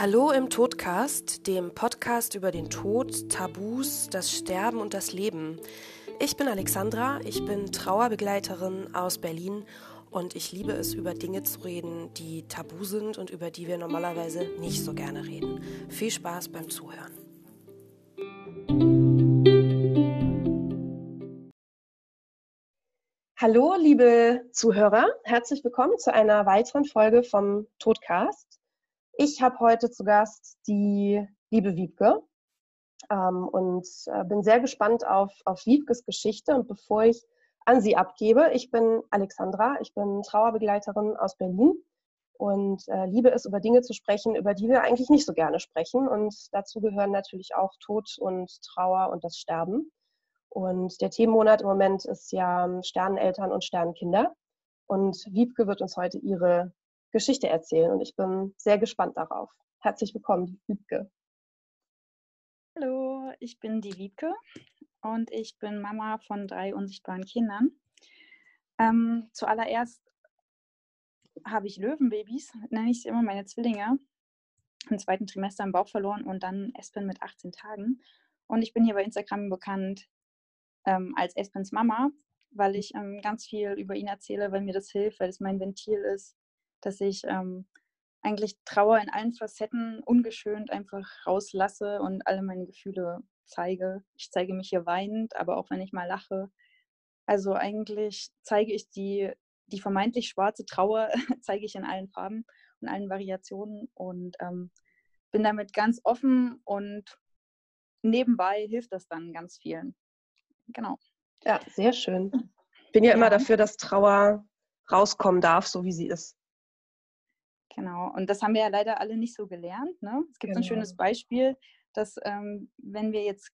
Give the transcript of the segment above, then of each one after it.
Hallo im Todcast, dem Podcast über den Tod, Tabus, das Sterben und das Leben. Ich bin Alexandra, ich bin Trauerbegleiterin aus Berlin und ich liebe es, über Dinge zu reden, die tabu sind und über die wir normalerweise nicht so gerne reden. Viel Spaß beim Zuhören. Hallo, liebe Zuhörer, herzlich willkommen zu einer weiteren Folge vom Todcast. Ich habe heute zu Gast die liebe Wiebke ähm, und äh, bin sehr gespannt auf, auf Wiebkes Geschichte. Und bevor ich an sie abgebe, ich bin Alexandra, ich bin Trauerbegleiterin aus Berlin und äh, liebe es, über Dinge zu sprechen, über die wir eigentlich nicht so gerne sprechen. Und dazu gehören natürlich auch Tod und Trauer und das Sterben. Und der Themenmonat im Moment ist ja Sterneneltern und Sternenkinder. Und Wiebke wird uns heute ihre Geschichte erzählen und ich bin sehr gespannt darauf. Herzlich willkommen, Wiebke. Hallo, ich bin die Wiebke und ich bin Mama von drei unsichtbaren Kindern. Ähm, zuallererst habe ich Löwenbabys, nenne ich sie immer meine Zwillinge, im zweiten Trimester im Bauch verloren und dann Espen mit 18 Tagen. Und ich bin hier bei Instagram bekannt ähm, als Espens Mama, weil ich ähm, ganz viel über ihn erzähle, weil mir das hilft, weil es mein Ventil ist, dass ich ähm, eigentlich Trauer in allen Facetten ungeschönt einfach rauslasse und alle meine Gefühle zeige. Ich zeige mich hier weinend, aber auch wenn ich mal lache. Also eigentlich zeige ich die, die vermeintlich schwarze Trauer, zeige ich in allen Farben und allen Variationen und ähm, bin damit ganz offen und nebenbei hilft das dann ganz vielen. Genau. Ja, sehr schön. Ich bin ja, ja. immer dafür, dass Trauer rauskommen darf, so wie sie ist. Genau, und das haben wir ja leider alle nicht so gelernt. Ne? Es gibt genau. ein schönes Beispiel, dass ähm, wenn wir jetzt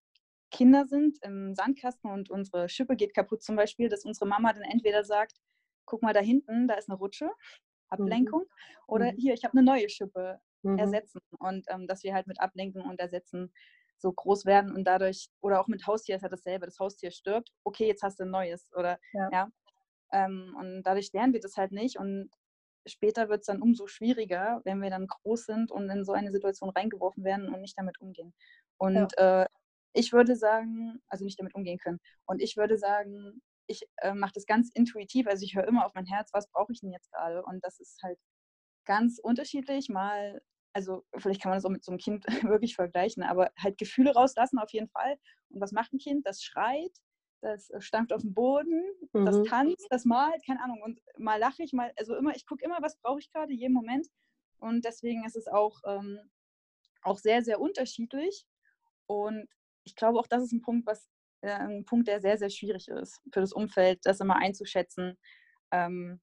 Kinder sind im Sandkasten und unsere Schippe geht kaputt zum Beispiel, dass unsere Mama dann entweder sagt, guck mal da hinten, da ist eine Rutsche, Ablenkung, mhm. oder mhm. hier, ich habe eine neue Schippe, mhm. ersetzen. Und ähm, dass wir halt mit Ablenken und Ersetzen so groß werden und dadurch, oder auch mit Haustier ist ja dasselbe, das Haustier stirbt, okay, jetzt hast du ein neues, oder ja. ja ähm, und dadurch lernen wir das halt nicht und später wird es dann umso schwieriger, wenn wir dann groß sind und in so eine Situation reingeworfen werden und nicht damit umgehen. Und ja. äh, ich würde sagen, also nicht damit umgehen können. Und ich würde sagen, ich äh, mache das ganz intuitiv. Also ich höre immer auf mein Herz, was brauche ich denn jetzt gerade? Und das ist halt ganz unterschiedlich. Mal, also vielleicht kann man das auch mit so einem Kind wirklich vergleichen, aber halt Gefühle rauslassen auf jeden Fall. Und was macht ein Kind? Das schreit, das stampft auf dem Boden, mhm. das tanzt, das malt, keine Ahnung. Und mal lache ich, mal, also immer, ich gucke immer, was brauche ich gerade, jeden Moment. Und deswegen ist es auch, ähm, auch sehr, sehr unterschiedlich. Und ich glaube auch, das ist ein Punkt, was äh, ein Punkt, der sehr, sehr schwierig ist für das Umfeld, das immer einzuschätzen. Ähm,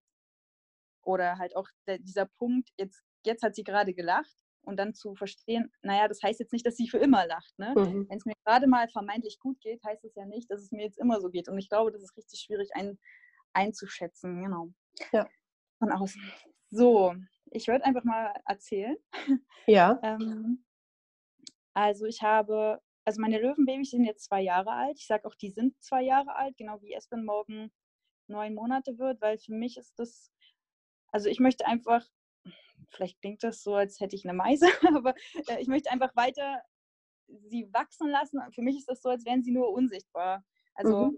oder halt auch der, dieser Punkt, jetzt, jetzt hat sie gerade gelacht, und dann zu verstehen, naja, das heißt jetzt nicht, dass sie für immer lacht. Ne? Mhm. Wenn es mir gerade mal vermeintlich gut geht, heißt es ja nicht, dass es mir jetzt immer so geht. Und ich glaube, das ist richtig schwierig ein, einzuschätzen. Genau. Ja. Von außen. So, ich würde einfach mal erzählen. Ja. ähm, also ich habe, also meine Löwenbabys sind jetzt zwei Jahre alt. Ich sage auch, die sind zwei Jahre alt, genau wie Espen morgen neun Monate wird, weil für mich ist das, also ich möchte einfach vielleicht klingt das so, als hätte ich eine Meise, aber äh, ich möchte einfach weiter sie wachsen lassen. Für mich ist das so, als wären sie nur unsichtbar. Also mhm.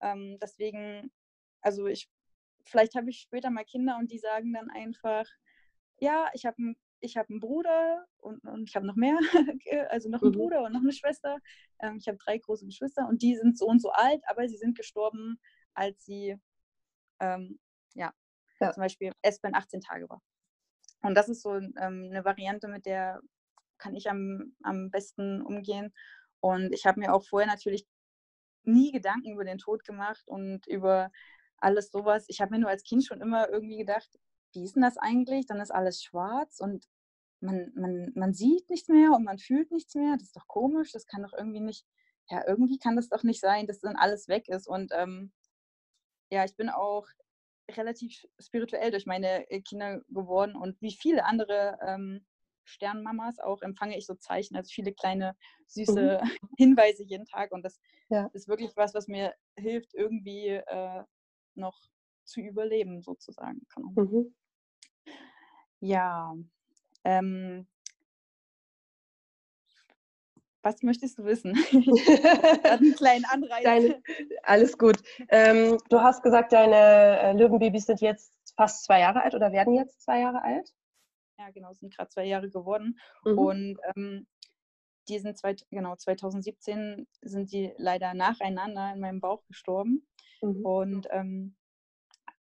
ähm, deswegen, also ich, vielleicht habe ich später mal Kinder und die sagen dann einfach, ja, ich habe einen ich habe einen Bruder und, und ich habe noch mehr, also noch einen mhm. Bruder und noch eine Schwester. Ähm, ich habe drei große Geschwister und die sind so und so alt, aber sie sind gestorben, als sie, ähm, ja, ja, zum Beispiel Espen 18 Tage war. Und das ist so ähm, eine Variante, mit der kann ich am, am besten umgehen. Und ich habe mir auch vorher natürlich nie Gedanken über den Tod gemacht und über alles sowas. Ich habe mir nur als Kind schon immer irgendwie gedacht, wie ist denn das eigentlich? Dann ist alles schwarz und man, man, man sieht nichts mehr und man fühlt nichts mehr. Das ist doch komisch, das kann doch irgendwie nicht, ja, irgendwie kann das doch nicht sein, dass dann alles weg ist. Und ähm, ja, ich bin auch relativ spirituell durch meine äh, Kinder geworden und wie viele andere ähm, Sternmamas auch empfange ich so Zeichen, also viele kleine süße mhm. Hinweise jeden Tag und das ja. ist wirklich was, was mir hilft, irgendwie äh, noch zu überleben sozusagen. Mhm. Ja, ähm, Was möchtest du wissen? einen kleinen Anreiz. Deine, alles gut. Ähm, du hast gesagt, deine äh, Löwenbabys sind jetzt fast zwei Jahre alt oder werden jetzt zwei Jahre alt? Ja, genau, sind gerade zwei Jahre geworden. Mhm. Und ähm, die sind zwei, genau, 2017 sind die leider nacheinander in meinem Bauch gestorben. Mhm. Und ähm,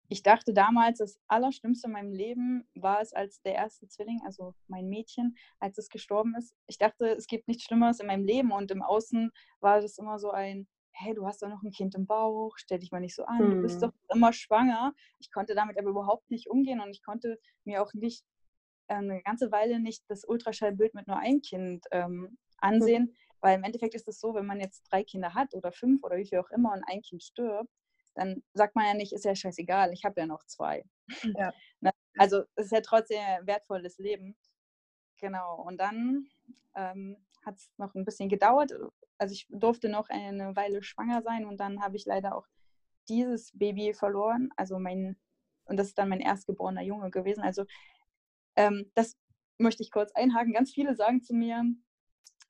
ich dachte damals, das Allerschlimmste in meinem Leben war es, als der erste Zwilling, also mein Mädchen, als es gestorben ist. Ich dachte, es gibt nichts Schlimmeres in meinem Leben und im Außen war das immer so ein, hey, du hast doch noch ein Kind im Bauch, stell dich mal nicht so an, hm. du bist doch hm. immer schwanger. Ich konnte damit aber überhaupt nicht umgehen und ich konnte mir auch nicht äh, eine ganze Weile nicht das Ultraschallbild mit nur einem Kind ähm, hm. ansehen, hm. weil im Endeffekt ist es so, wenn man jetzt drei Kinder hat oder fünf oder wie viel auch immer und ein Kind stirbt, dann sagt man ja nicht, ist ja scheißegal, ich habe ja noch zwei. Ja. Ne? also es ist ja trotzdem ein wertvolles Leben. Genau. Und dann ähm, hat es noch ein bisschen gedauert. Also ich durfte noch eine Weile schwanger sein und dann habe ich leider auch dieses Baby verloren. Also mein, und das ist dann mein erstgeborener Junge gewesen. Also ähm, das möchte ich kurz einhaken. Ganz viele sagen zu mir,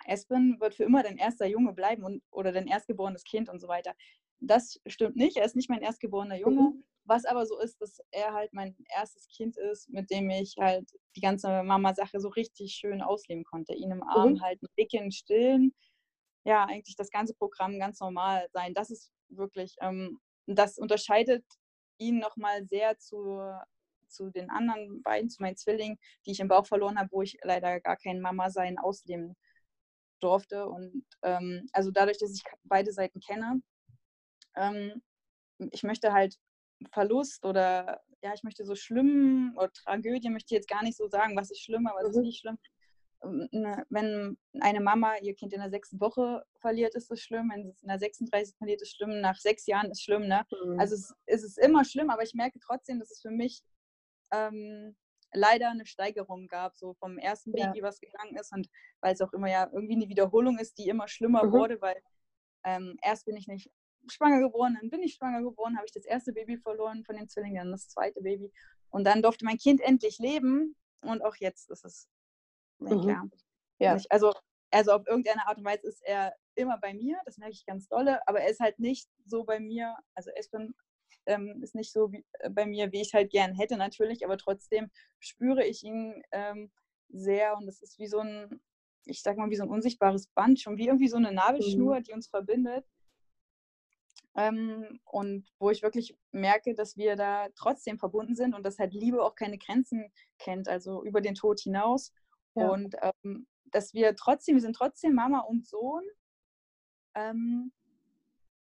Espen wird für immer dein erster Junge bleiben und, oder dein erstgeborenes Kind und so weiter. Das stimmt nicht. Er ist nicht mein erstgeborener Junge. Mhm. Was aber so ist, dass er halt mein erstes Kind ist, mit dem ich halt die ganze Mama-Sache so richtig schön ausleben konnte. Ihn im Arm mhm. halten, wickeln, stillen. Ja, eigentlich das ganze Programm ganz normal sein. Das ist wirklich, ähm, das unterscheidet ihn nochmal sehr zu, zu den anderen beiden, zu meinen Zwillingen, die ich im Bauch verloren habe, wo ich leider gar kein Mama-Sein ausleben durfte. Und ähm, also dadurch, dass ich beide Seiten kenne, ähm, ich möchte halt Verlust oder ja, ich möchte so schlimm oder Tragödie möchte ich jetzt gar nicht so sagen, was ist schlimm, aber es ist mhm. nicht schlimm. Ähm, ne, wenn eine Mama ihr Kind in der sechsten Woche verliert, ist es schlimm. Wenn es in der 36 verliert, ist es schlimm. Nach sechs Jahren ist es schlimm. Ne? Mhm. Also es, es, ist immer schlimm, aber ich merke trotzdem, dass es für mich ähm, leider eine Steigerung gab, so vom ersten Baby, ja. was gegangen ist. Und weil es auch immer ja irgendwie eine Wiederholung ist, die immer schlimmer mhm. wurde, weil ähm, erst bin ich nicht schwanger geworden, dann bin ich schwanger geworden, habe ich das erste Baby verloren von den Zwillingen, dann das zweite Baby. Und dann durfte mein Kind endlich leben und auch jetzt ist es mhm. klar. Ja. Also, also auf irgendeine Art und Weise ist er immer bei mir, das merke ich ganz dolle, aber er ist halt nicht so bei mir, also Espen ähm, ist nicht so wie, äh, bei mir, wie ich halt gern hätte natürlich, aber trotzdem spüre ich ihn ähm, sehr und es ist wie so ein, ich sag mal, wie so ein unsichtbares Band, schon wie irgendwie so eine Nabelschnur, mhm. die uns verbindet. Ähm, und wo ich wirklich merke, dass wir da trotzdem verbunden sind und dass halt Liebe auch keine Grenzen kennt, also über den Tod hinaus. Ja. Und ähm, dass wir trotzdem, wir sind trotzdem Mama und Sohn. Ähm,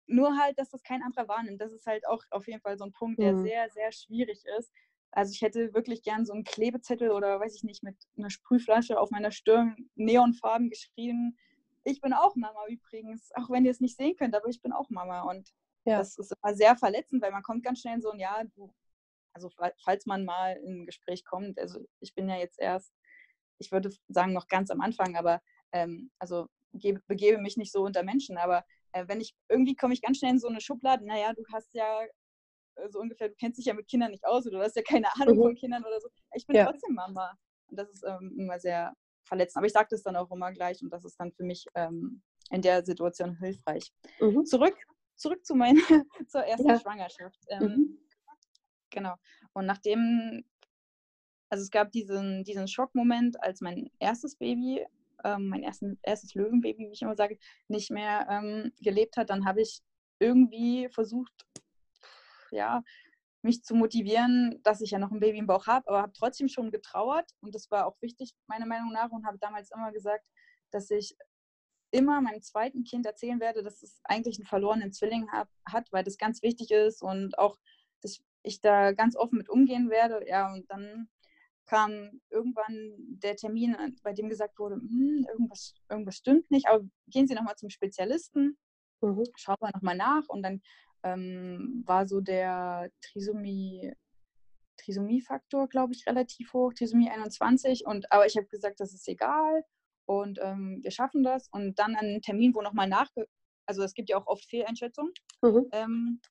nur halt, dass das kein anderer wahrnimmt. Das ist halt auch auf jeden Fall so ein Punkt, der mhm. sehr, sehr schwierig ist. Also ich hätte wirklich gern so einen Klebezettel oder weiß ich nicht, mit einer Sprühflasche auf meiner Stirn Neonfarben geschrieben, ich bin auch Mama übrigens, auch wenn ihr es nicht sehen könnt, aber ich bin auch Mama. Und ja. das ist immer sehr verletzend, weil man kommt ganz schnell in so ein Ja, du, also falls man mal in ein Gespräch kommt, also ich bin ja jetzt erst, ich würde sagen, noch ganz am Anfang, aber ähm, also gebe, begebe mich nicht so unter Menschen, aber äh, wenn ich, irgendwie komme ich ganz schnell in so eine Schublade, naja, du hast ja äh, so ungefähr, du kennst dich ja mit Kindern nicht aus oder du hast ja keine Ahnung mhm. von Kindern oder so. Ich bin ja. trotzdem Mama. Und das ist ähm, immer sehr verletzen. Aber ich sage das dann auch immer gleich und das ist dann für mich ähm, in der Situation hilfreich. Mhm. Zurück, zurück zu meiner, zur ersten ja. Schwangerschaft. Ähm, mhm. Genau. Und nachdem, also es gab diesen, diesen Schockmoment, als mein erstes Baby, ähm, mein ersten, erstes Löwenbaby, wie ich immer sage, nicht mehr ähm, gelebt hat, dann habe ich irgendwie versucht, ja, mich zu motivieren, dass ich ja noch ein Baby im Bauch habe, aber habe trotzdem schon getrauert und das war auch wichtig meiner Meinung nach und habe damals immer gesagt, dass ich immer meinem zweiten Kind erzählen werde, dass es eigentlich einen verlorenen Zwilling hab, hat, weil das ganz wichtig ist und auch, dass ich da ganz offen mit umgehen werde. Ja, und dann kam irgendwann der Termin, bei dem gesagt wurde, hm, irgendwas, irgendwas stimmt nicht, aber gehen Sie nochmal zum Spezialisten, mhm. schauen wir nochmal nach und dann ähm, war so der Trisomie, Trisomie-Faktor, glaube ich, relativ hoch, Trisomie 21. Und, aber ich habe gesagt, das ist egal und ähm, wir schaffen das. Und dann einen Termin, wo nochmal nach, also es gibt ja auch oft Fehleinschätzungen mhm. ähm,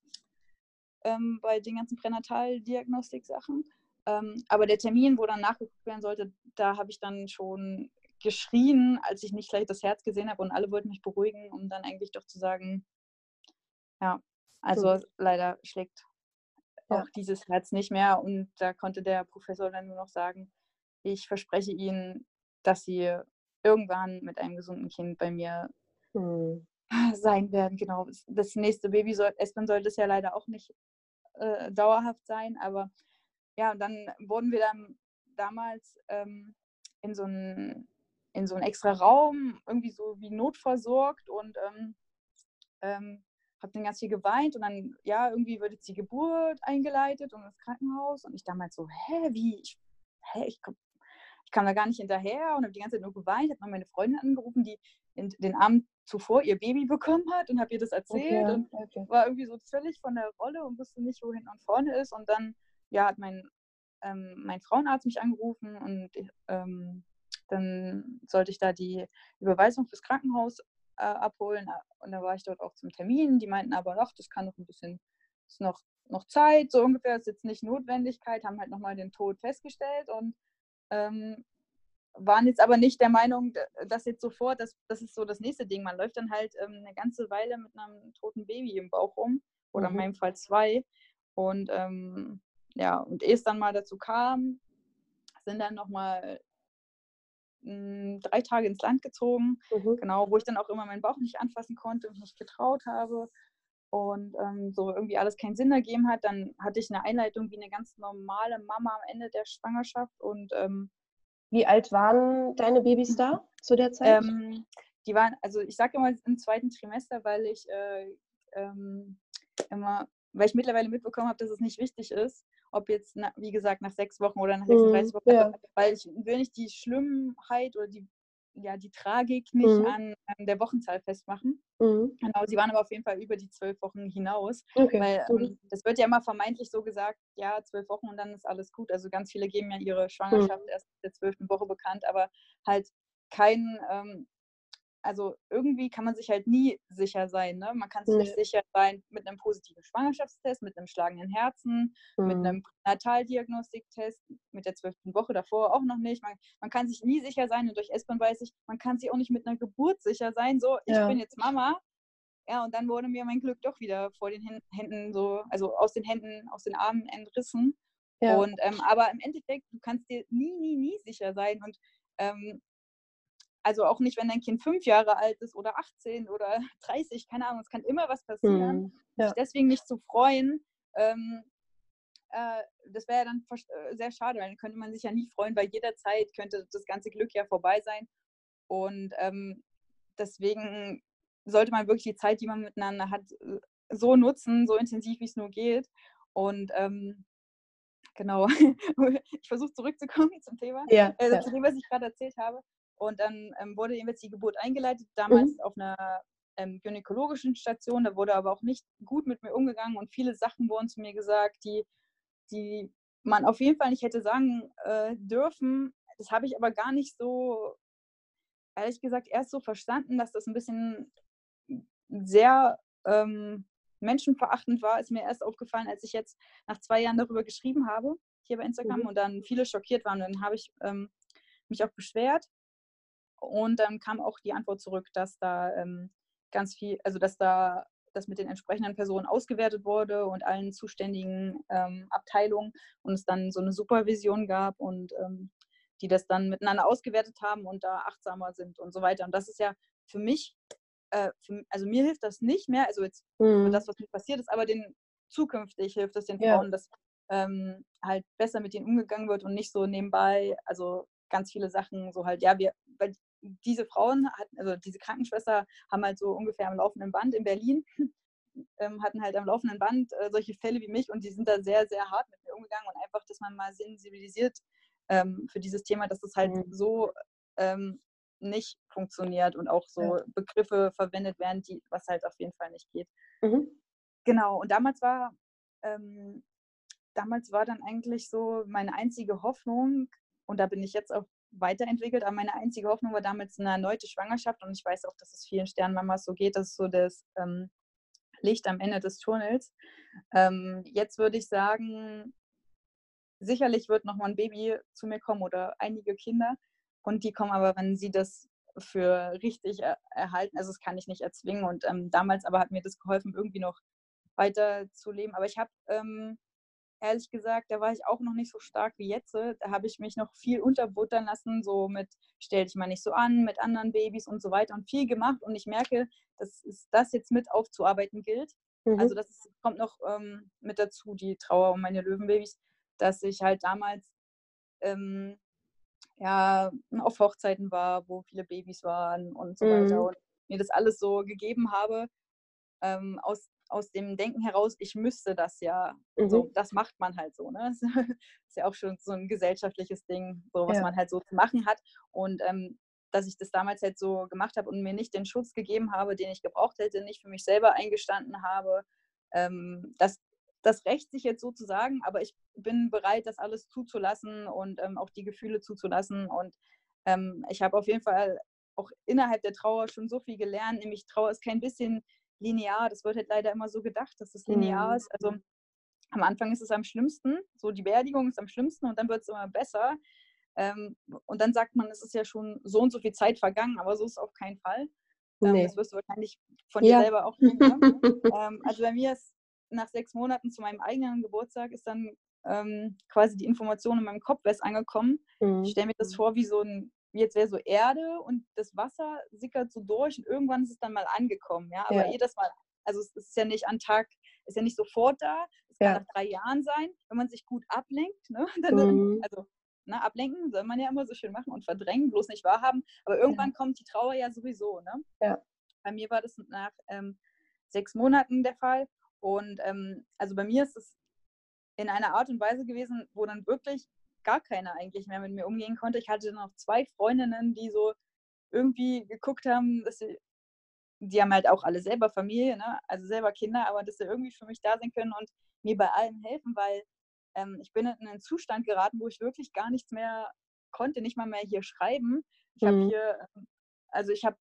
ähm, bei den ganzen Pränataldiagnostik-Sachen. Ähm, aber der Termin, wo dann nachgeguckt werden sollte, da habe ich dann schon geschrien, als ich nicht gleich das Herz gesehen habe und alle wollten mich beruhigen, um dann eigentlich doch zu sagen, ja, also mhm. leider schlägt ja. auch dieses Herz nicht mehr. Und da konnte der Professor dann nur noch sagen, ich verspreche Ihnen, dass Sie irgendwann mit einem gesunden Kind bei mir mhm. sein werden. Genau. Das nächste Baby soll, Espen sollte es ja leider auch nicht äh, dauerhaft sein, aber ja, und dann wurden wir dann damals ähm, in so einen in so einen extra Raum irgendwie so wie notversorgt und ähm, ähm, habe dann ganz viel geweint und dann, ja, irgendwie wird jetzt die Geburt eingeleitet und das Krankenhaus und ich damals so, hä, wie, ich, hä, ich, komm, ich kam da gar nicht hinterher und habe die ganze Zeit nur geweint, habe mal meine Freundin angerufen, die in, den Abend zuvor ihr Baby bekommen hat und habe ihr das erzählt okay, und okay. war irgendwie so völlig von der Rolle und wusste nicht, wo hinten und vorne ist und dann, ja, hat mein, ähm, mein Frauenarzt mich angerufen und ähm, dann sollte ich da die Überweisung fürs Krankenhaus äh, abholen. Und da war ich dort auch zum Termin. Die meinten aber, ach, das kann noch ein bisschen, ist noch, noch Zeit, so ungefähr, ist jetzt nicht Notwendigkeit, haben halt nochmal den Tod festgestellt und ähm, waren jetzt aber nicht der Meinung, dass jetzt sofort, das, das ist so das nächste Ding. Man läuft dann halt ähm, eine ganze Weile mit einem toten Baby im Bauch rum, oder mhm. in meinem Fall zwei. Und ähm, ja, und ehe es dann mal dazu kam, sind dann nochmal hm, drei Tage ins Land gezogen, mhm. genau, wo ich dann auch immer meinen Bauch nicht anfassen konnte und nicht getraut habe und ähm, so irgendwie alles keinen Sinn ergeben hat. Dann hatte ich eine Einleitung wie eine ganz normale Mama am Ende der Schwangerschaft und ähm, wie alt waren deine Babys da zu der Zeit? Ähm, die waren, also ich sage immer im zweiten Trimester, weil ich äh, ähm, immer, weil ich mittlerweile mitbekommen habe, dass es nicht wichtig ist, ob jetzt, na, wie gesagt, nach sechs Wochen oder nach 36 mhm, Wochen, ja. weil ich will nicht die Schlimmheit oder die, ja, die Tragik nicht mhm. an, an, der Wochenzahl festmachen. Mhm. Genau, sie waren aber auf jeden Fall über die zwölf Wochen hinaus, okay. weil ähm, das wird ja immer vermeintlich so gesagt, ja, zwölf Wochen und dann ist alles gut. Also ganz viele geben ja ihre Schwangerschaft mhm. erst in der zwölften Woche bekannt, aber halt kein ähm, also irgendwie kann man sich halt nie sicher sein. Ne? Man kann sich nee. nicht sicher sein mit einem positiven Schwangerschaftstest, mit einem schlagenden Herzen, mhm. mit einem Nataldiagnostiktest, mit der zwölften Woche davor auch noch nicht. Man, man, kann sich nie sicher sein und durch S-Bahn weiß ich, man kann sich auch nicht mit einer Geburt sicher sein. So, ich ja. bin jetzt Mama. Ja, und dann wurde mir mein Glück doch wieder vor den Händen so, also aus den Händen, aus den Armen entrissen. Ja. Und ähm, aber im Endeffekt, du kannst dir nie, nie, nie sicher sein. Und ähm, also auch nicht, wenn dein Kind fünf Jahre alt ist oder 18 oder 30, keine Ahnung, es kann immer was passieren. Mhm. Ja. Sich deswegen nicht zu freuen, ähm, äh, das wäre ja dann äh, sehr schade, weil dann könnte man sich ja nie freuen, weil jederzeit könnte das ganze Glück ja vorbei sein. Und ähm, deswegen sollte man wirklich die Zeit, die man miteinander hat, so nutzen, so intensiv wie es nur geht. Und ähm, genau, ich versuche zurückzukommen zum Thema, ja, äh, ja. zu dem, was ich gerade erzählt habe. Und dann ähm, wurde jetzt die Geburt eingeleitet, damals mhm. auf einer ähm, gynäkologischen Station. Da wurde aber auch nicht gut mit mir umgegangen und viele Sachen wurden zu mir gesagt, die, die man auf jeden Fall nicht hätte sagen äh, dürfen. Das habe ich aber gar nicht so, ehrlich gesagt, erst so verstanden, dass das ein bisschen sehr ähm, menschenverachtend war, ist mir erst aufgefallen, als ich jetzt nach zwei Jahren darüber geschrieben habe, hier bei Instagram, mhm. und dann viele schockiert waren. Dann habe ich ähm, mich auch beschwert. Und dann kam auch die Antwort zurück, dass da ähm, ganz viel, also dass da das mit den entsprechenden Personen ausgewertet wurde und allen zuständigen ähm, Abteilungen und es dann so eine Supervision gab und ähm, die das dann miteinander ausgewertet haben und da achtsamer sind und so weiter. Und das ist ja für mich, äh, für, also mir hilft das nicht mehr, also jetzt mhm. das, was mir passiert ist, aber den zukünftig hilft es den Frauen, ja. dass ähm, halt besser mit denen umgegangen wird und nicht so nebenbei, also ganz viele Sachen so halt, ja, wir, weil diese Frauen, hatten, also diese Krankenschwester haben halt so ungefähr am laufenden Band in Berlin, ähm, hatten halt am laufenden Band äh, solche Fälle wie mich und die sind da sehr, sehr hart mit mir umgegangen und einfach, dass man mal sensibilisiert ähm, für dieses Thema, dass es halt mhm. so ähm, nicht funktioniert und auch so ja. Begriffe verwendet werden, die, was halt auf jeden Fall nicht geht. Mhm. Genau, und damals war, ähm, damals war dann eigentlich so meine einzige Hoffnung, und da bin ich jetzt auch weiterentwickelt. Aber meine einzige Hoffnung war damals eine erneute Schwangerschaft und ich weiß auch, dass es vielen Sternmamas so geht. Das ist so das ähm, Licht am Ende des Tunnels. Ähm, jetzt würde ich sagen, sicherlich wird noch mal ein Baby zu mir kommen oder einige Kinder. und die kommen aber, wenn sie das für richtig er erhalten, also das kann ich nicht erzwingen und ähm, damals aber hat mir das geholfen, irgendwie noch weiter zu leben. Aber ich habe ähm, ehrlich gesagt, da war ich auch noch nicht so stark wie jetzt. Da habe ich mich noch viel unterbuttern lassen, so mit stell dich mal nicht so an, mit anderen Babys und so weiter und viel gemacht. Und ich merke, dass es das jetzt mit aufzuarbeiten gilt. Mhm. Also das ist, kommt noch ähm, mit dazu, die Trauer um meine Löwenbabys, dass ich halt damals ähm, ja, auf Hochzeiten war, wo viele Babys waren und so mhm. weiter und mir das alles so gegeben habe, ähm, aus aus dem Denken heraus, ich müsste das ja. Mhm. So, das macht man halt so. Ne? Das ist ja auch schon so ein gesellschaftliches Ding, so was ja. man halt so zu machen hat. Und ähm, dass ich das damals halt so gemacht habe und mir nicht den Schutz gegeben habe, den ich gebraucht hätte, nicht für mich selber eingestanden habe. Ähm, das, das rächt sich jetzt sozusagen, aber ich bin bereit, das alles zuzulassen und ähm, auch die Gefühle zuzulassen. Und ähm, ich habe auf jeden Fall auch innerhalb der Trauer schon so viel gelernt, nämlich Trauer ist kein bisschen linear. Das wird halt leider immer so gedacht, dass es linear mhm. ist. Also am Anfang ist es am schlimmsten, so die Beerdigung ist am schlimmsten und dann wird es immer besser. Ähm, und dann sagt man, es ist ja schon so und so viel Zeit vergangen, aber so ist es auf keinen Fall. Ähm, nee. Das wirst du wahrscheinlich von ja. dir selber auch. Ne? ähm, also bei mir ist nach sechs Monaten zu meinem eigenen Geburtstag ist dann ähm, quasi die Information in meinem Kopf erst angekommen. Mhm. Ich stelle mir das vor wie so ein jetzt wäre so Erde und das Wasser sickert so durch und irgendwann ist es dann mal angekommen. Ja, aber ja. jedes Mal, also es ist ja nicht an Tag, ist ja nicht sofort da. Es kann ja. nach drei Jahren sein, wenn man sich gut ablenkt. Ne? Dann, mhm. Also ne, ablenken soll man ja immer so schön machen und verdrängen, bloß nicht wahrhaben. Aber irgendwann ja. kommt die Trauer ja sowieso. Ne? Ja. Bei mir war das nach ähm, sechs Monaten der Fall. Und ähm, also bei mir ist es in einer Art und Weise gewesen, wo dann wirklich gar keiner eigentlich mehr mit mir umgehen konnte. Ich hatte noch zwei Freundinnen, die so irgendwie geguckt haben, dass sie, die haben halt auch alle selber Familie, ne? also selber Kinder, aber dass sie irgendwie für mich da sein können und mir bei allem helfen, weil ähm, ich bin in einen Zustand geraten, wo ich wirklich gar nichts mehr konnte, nicht mal mehr hier schreiben. Ich mhm. habe hier, ähm, also ich habe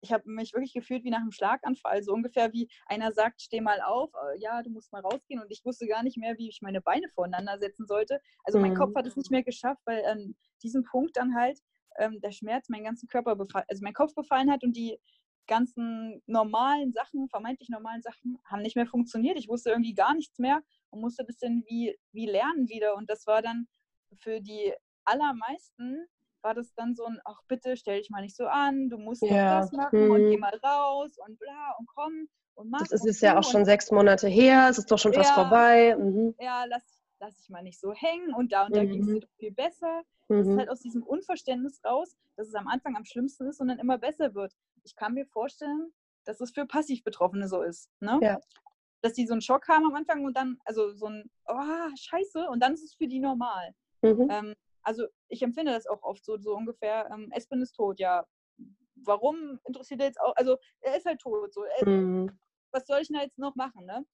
ich habe mich wirklich gefühlt wie nach einem Schlaganfall, so ungefähr wie einer sagt, steh mal auf, äh, ja, du musst mal rausgehen und ich wusste gar nicht mehr, wie ich meine Beine voreinander setzen sollte. Also mein Kopf mhm. hat es nicht mehr geschafft, weil an diesem Punkt dann halt ähm, der Schmerz meinen ganzen Körper befallen, also mein Kopf befallen hat und die ganzen normalen Sachen, vermeintlich normalen Sachen, haben nicht mehr funktioniert. Ich wusste irgendwie gar nichts mehr und musste das dann wie, wie lernen wieder. Und das war dann für die allermeisten war das dann so ein, ach bitte, stell dich mal nicht so an, du musst ja. das machen hm. und geh mal raus und bla und komm und mach. Das ist, ist ja auch schon sechs Monate her, es ist doch schon fast ja, vorbei. Mhm. Ja, lass, lass ich mal nicht so hängen und da und da mhm. ging es dir doch viel besser. Mhm. Das ist mhm. halt aus diesem Unverständnis raus, dass es am Anfang am schlimmsten ist und dann immer besser wird. Ich kann mir vorstellen, dass es für Passiv-Betroffene so ist. Ne? Ja. Dass die so einen Schock haben am Anfang und dann, also so ein, oh, scheiße, und dann ist es für die normal. Mhm. Ähm, also ich empfinde das auch oft so, so ungefähr, ähm, Espen ist tot, ja. Warum interessiert er jetzt auch, also er ist halt tot, so. Er, mhm. Was soll ich denn jetzt noch machen, ne?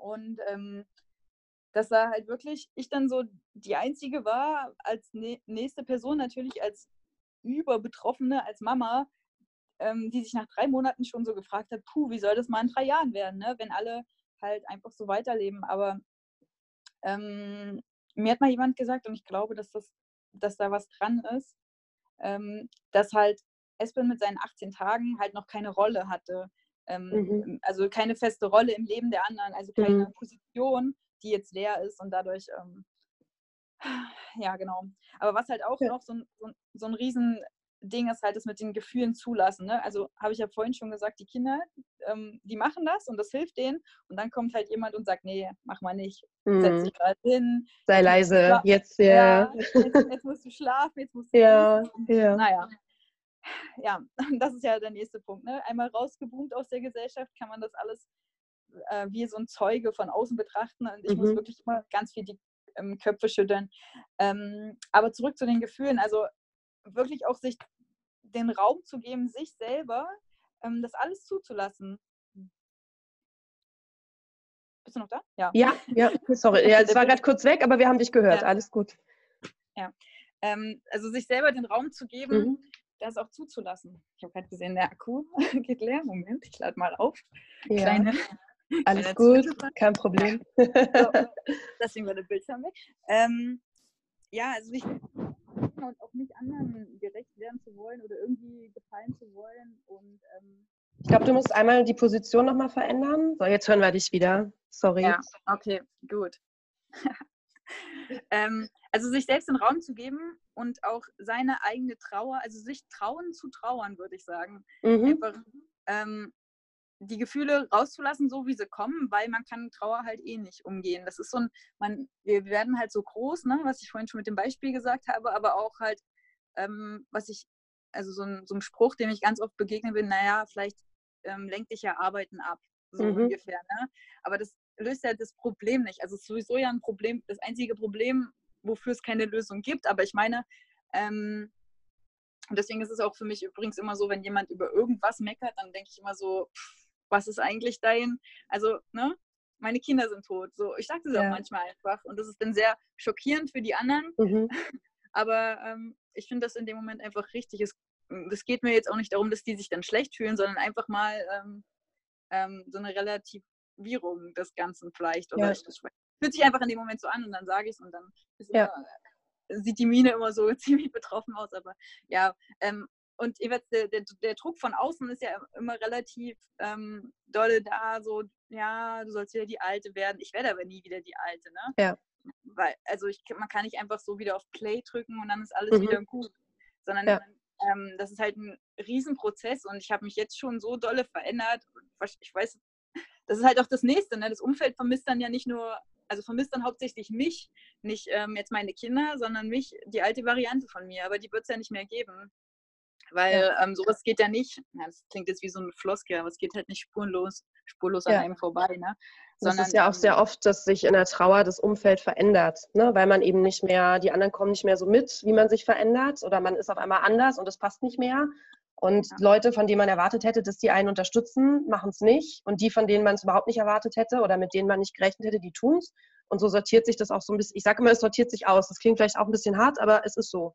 Und ähm, dass da halt wirklich ich dann so die Einzige war, als nächste Person natürlich als Überbetroffene, als Mama, ähm, die sich nach drei Monaten schon so gefragt hat, puh, wie soll das mal in drei Jahren werden, ne? wenn alle halt einfach so weiterleben. Aber ähm, mir hat mal jemand gesagt, und ich glaube, dass, das, dass da was dran ist, ähm, dass halt Espen mit seinen 18 Tagen halt noch keine Rolle hatte. Ähm, mhm. Also keine feste Rolle im Leben der anderen, also keine mhm. Position, die jetzt leer ist und dadurch, ähm, ja, genau. Aber was halt auch ja. noch so ein, so, so ein riesen Ding ist halt das mit den Gefühlen zulassen. Ne? Also habe ich ja vorhin schon gesagt, die Kinder, ähm, die machen das und das hilft denen. Und dann kommt halt jemand und sagt, nee, mach mal nicht. Mhm. Setz dich gerade hin. Sei leise, jetzt, ja. ja jetzt, jetzt, musst du schlafen, jetzt musst du. Ja, ja. Naja. Ja, das ist ja der nächste Punkt. Ne? Einmal rausgeboomt aus der Gesellschaft kann man das alles äh, wie so ein Zeuge von außen betrachten. Und ich mhm. muss wirklich immer ganz viel die ähm, Köpfe schütteln. Ähm, aber zurück zu den Gefühlen. Also wirklich auch sich den Raum zu geben, sich selber ähm, das alles zuzulassen. Bist du noch da? Ja. Ja, ja sorry. Ja, es war gerade kurz weg, aber wir haben dich gehört. Ja. Alles gut. Ja. Ähm, also sich selber den Raum zu geben, mhm. das auch zuzulassen. Ich habe gerade gesehen, der Akku geht leer. Moment, ich lade mal auf. Ja. Kleine, Alles gut, kein Problem. so, deswegen war der Bildschirm weg. Ähm, ja, also ich und auch nicht anderen gerecht werden zu wollen oder irgendwie gefallen zu wollen. Und ähm, ich glaube, du musst einmal die Position nochmal verändern. So, jetzt hören wir dich wieder. Sorry. Ja, okay, gut. ähm, also sich selbst den Raum zu geben und auch seine eigene Trauer, also sich trauen zu trauern, würde ich sagen. Mhm. Einfach ähm, die Gefühle rauszulassen, so wie sie kommen, weil man kann Trauer halt eh nicht umgehen. Das ist so ein, man, wir werden halt so groß, ne, was ich vorhin schon mit dem Beispiel gesagt habe, aber auch halt, ähm, was ich, also so ein, so ein Spruch, dem ich ganz oft begegnen bin, naja, vielleicht ähm, lenkt dich ja Arbeiten ab, so mhm. ungefähr, ne? Aber das löst ja das Problem nicht. Also es ist sowieso ja ein Problem, das einzige Problem, wofür es keine Lösung gibt, aber ich meine, ähm, und deswegen ist es auch für mich übrigens immer so, wenn jemand über irgendwas meckert, dann denke ich immer so, pff, was ist eigentlich dein, also, ne, meine Kinder sind tot. So, ich sage das ja. auch manchmal einfach. Und das ist dann sehr schockierend für die anderen. Mhm. Aber ähm, ich finde das in dem Moment einfach richtig. Es, es geht mir jetzt auch nicht darum, dass die sich dann schlecht fühlen, sondern einfach mal ähm, ähm, so eine Relativierung des Ganzen vielleicht. Oder ja. ich, das fühlt sich einfach in dem Moment so an und dann sage ich es und dann ja. immer, sieht die Mine immer so ziemlich betroffen aus. Aber ja, und der, der, der, Druck von außen ist ja immer relativ ähm, dolle da, so, ja, du sollst wieder die Alte werden. Ich werde aber nie wieder die Alte, ne? Ja. Weil, also ich, man kann nicht einfach so wieder auf Play drücken und dann ist alles mhm. wieder gut. Sondern ja. ähm, das ist halt ein Riesenprozess und ich habe mich jetzt schon so dolle verändert. Ich weiß, das ist halt auch das Nächste, ne? Das Umfeld vermisst dann ja nicht nur, also vermisst dann hauptsächlich mich, nicht ähm, jetzt meine Kinder, sondern mich, die alte Variante von mir, aber die wird es ja nicht mehr geben. Weil ja. ähm, sowas geht ja nicht, ja, das klingt jetzt wie so ein Floskel, aber es geht halt nicht spurlos, spurlos ja. an einem vorbei. Ne? Sondern, es ist ja auch sehr oft, dass sich in der Trauer das Umfeld verändert, ne? weil man eben nicht mehr, die anderen kommen nicht mehr so mit, wie man sich verändert oder man ist auf einmal anders und es passt nicht mehr. Und ja. Leute, von denen man erwartet hätte, dass die einen unterstützen, machen es nicht. Und die, von denen man es überhaupt nicht erwartet hätte oder mit denen man nicht gerechnet hätte, die tun es. Und so sortiert sich das auch so ein bisschen. Ich sage immer, es sortiert sich aus. Das klingt vielleicht auch ein bisschen hart, aber es ist so.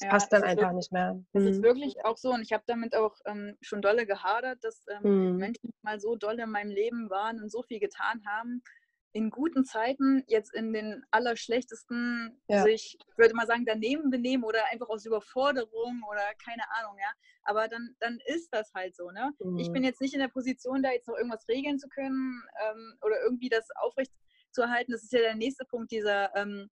Es ja, passt dann einfach nicht mehr. Es ist mhm. wirklich auch so und ich habe damit auch ähm, schon dolle gehadert, dass ähm, mhm. Menschen mal so dolle in meinem Leben waren und so viel getan haben. In guten Zeiten, jetzt in den allerschlechtesten, ja. sich, ich würde mal sagen, daneben benehmen oder einfach aus Überforderung oder keine Ahnung, ja. Aber dann, dann ist das halt so, ne? Mhm. Ich bin jetzt nicht in der Position, da jetzt noch irgendwas regeln zu können ähm, oder irgendwie das aufrecht zu erhalten. Das ist ja der nächste Punkt dieser ähm,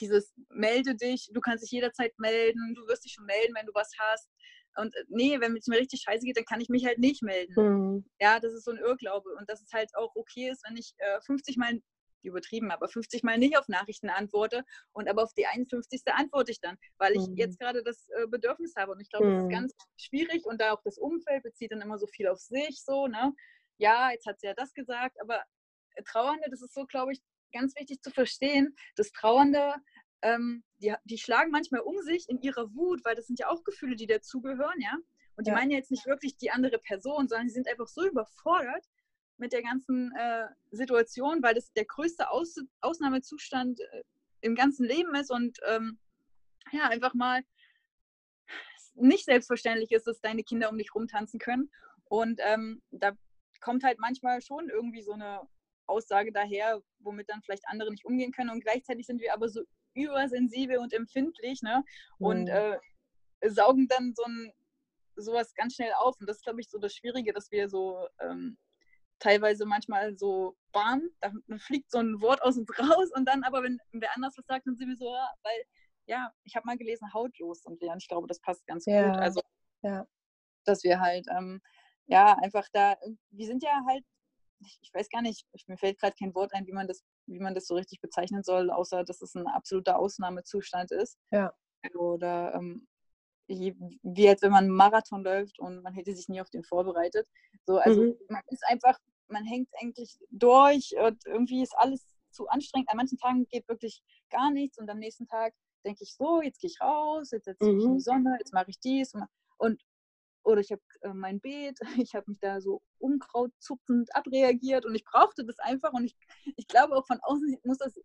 dieses melde dich, du kannst dich jederzeit melden, du wirst dich schon melden, wenn du was hast. Und äh, nee, wenn es mir richtig scheiße geht, dann kann ich mich halt nicht melden. Mhm. Ja, das ist so ein Irrglaube. Und dass es halt auch okay ist, wenn ich äh, 50 Mal, übertrieben, aber 50 Mal nicht auf Nachrichten antworte und aber auf die 51. antworte ich dann, weil ich mhm. jetzt gerade das äh, Bedürfnis habe. Und ich glaube, mhm. das ist mhm. ganz schwierig und da auch das Umfeld bezieht dann immer so viel auf sich, so, ne? Ja, jetzt hat sie ja das gesagt, aber äh, Trauernde, das ist so, glaube ich, ganz wichtig zu verstehen, dass Trauernde, ähm, die, die schlagen manchmal um sich in ihrer Wut, weil das sind ja auch Gefühle, die dazugehören, ja. Und die ja. meinen ja jetzt nicht wirklich die andere Person, sondern sie sind einfach so überfordert mit der ganzen äh, Situation, weil das der größte Aus Ausnahmezustand äh, im ganzen Leben ist und ähm, ja, einfach mal nicht selbstverständlich ist, dass deine Kinder um dich rumtanzen können. Und ähm, da kommt halt manchmal schon irgendwie so eine Aussage daher, womit dann vielleicht andere nicht umgehen können. Und gleichzeitig sind wir aber so übersensibel und empfindlich ne? und mhm. äh, saugen dann so ein, sowas ganz schnell auf. Und das ist, glaube ich, so das Schwierige, dass wir so ähm, teilweise manchmal so, bam, da fliegt so ein Wort aus uns raus und dann aber, wenn wer anders was sagt, dann sind wir so, ja, weil, ja, ich habe mal gelesen, hautlos und ja, ich glaube, das passt ganz ja. gut. Also, ja. dass wir halt, ähm, ja, einfach da, wir sind ja halt ich weiß gar nicht, mir fällt gerade kein Wort ein, wie man das, wie man das so richtig bezeichnen soll, außer dass es ein absoluter Ausnahmezustand ist. Ja. Oder ähm, wie als wenn man einen Marathon läuft und man hätte sich nie auf den vorbereitet. So, also mhm. man ist einfach, man hängt eigentlich durch und irgendwie ist alles zu anstrengend. An manchen Tagen geht wirklich gar nichts und am nächsten Tag denke ich so, jetzt gehe ich raus, jetzt setze ich mich in die mhm. Sonne, jetzt mache ich dies und oder ich habe äh, mein Beet, ich habe mich da so unkrautzupfend abreagiert und ich brauchte das einfach und ich, ich glaube auch von außen muss das äh,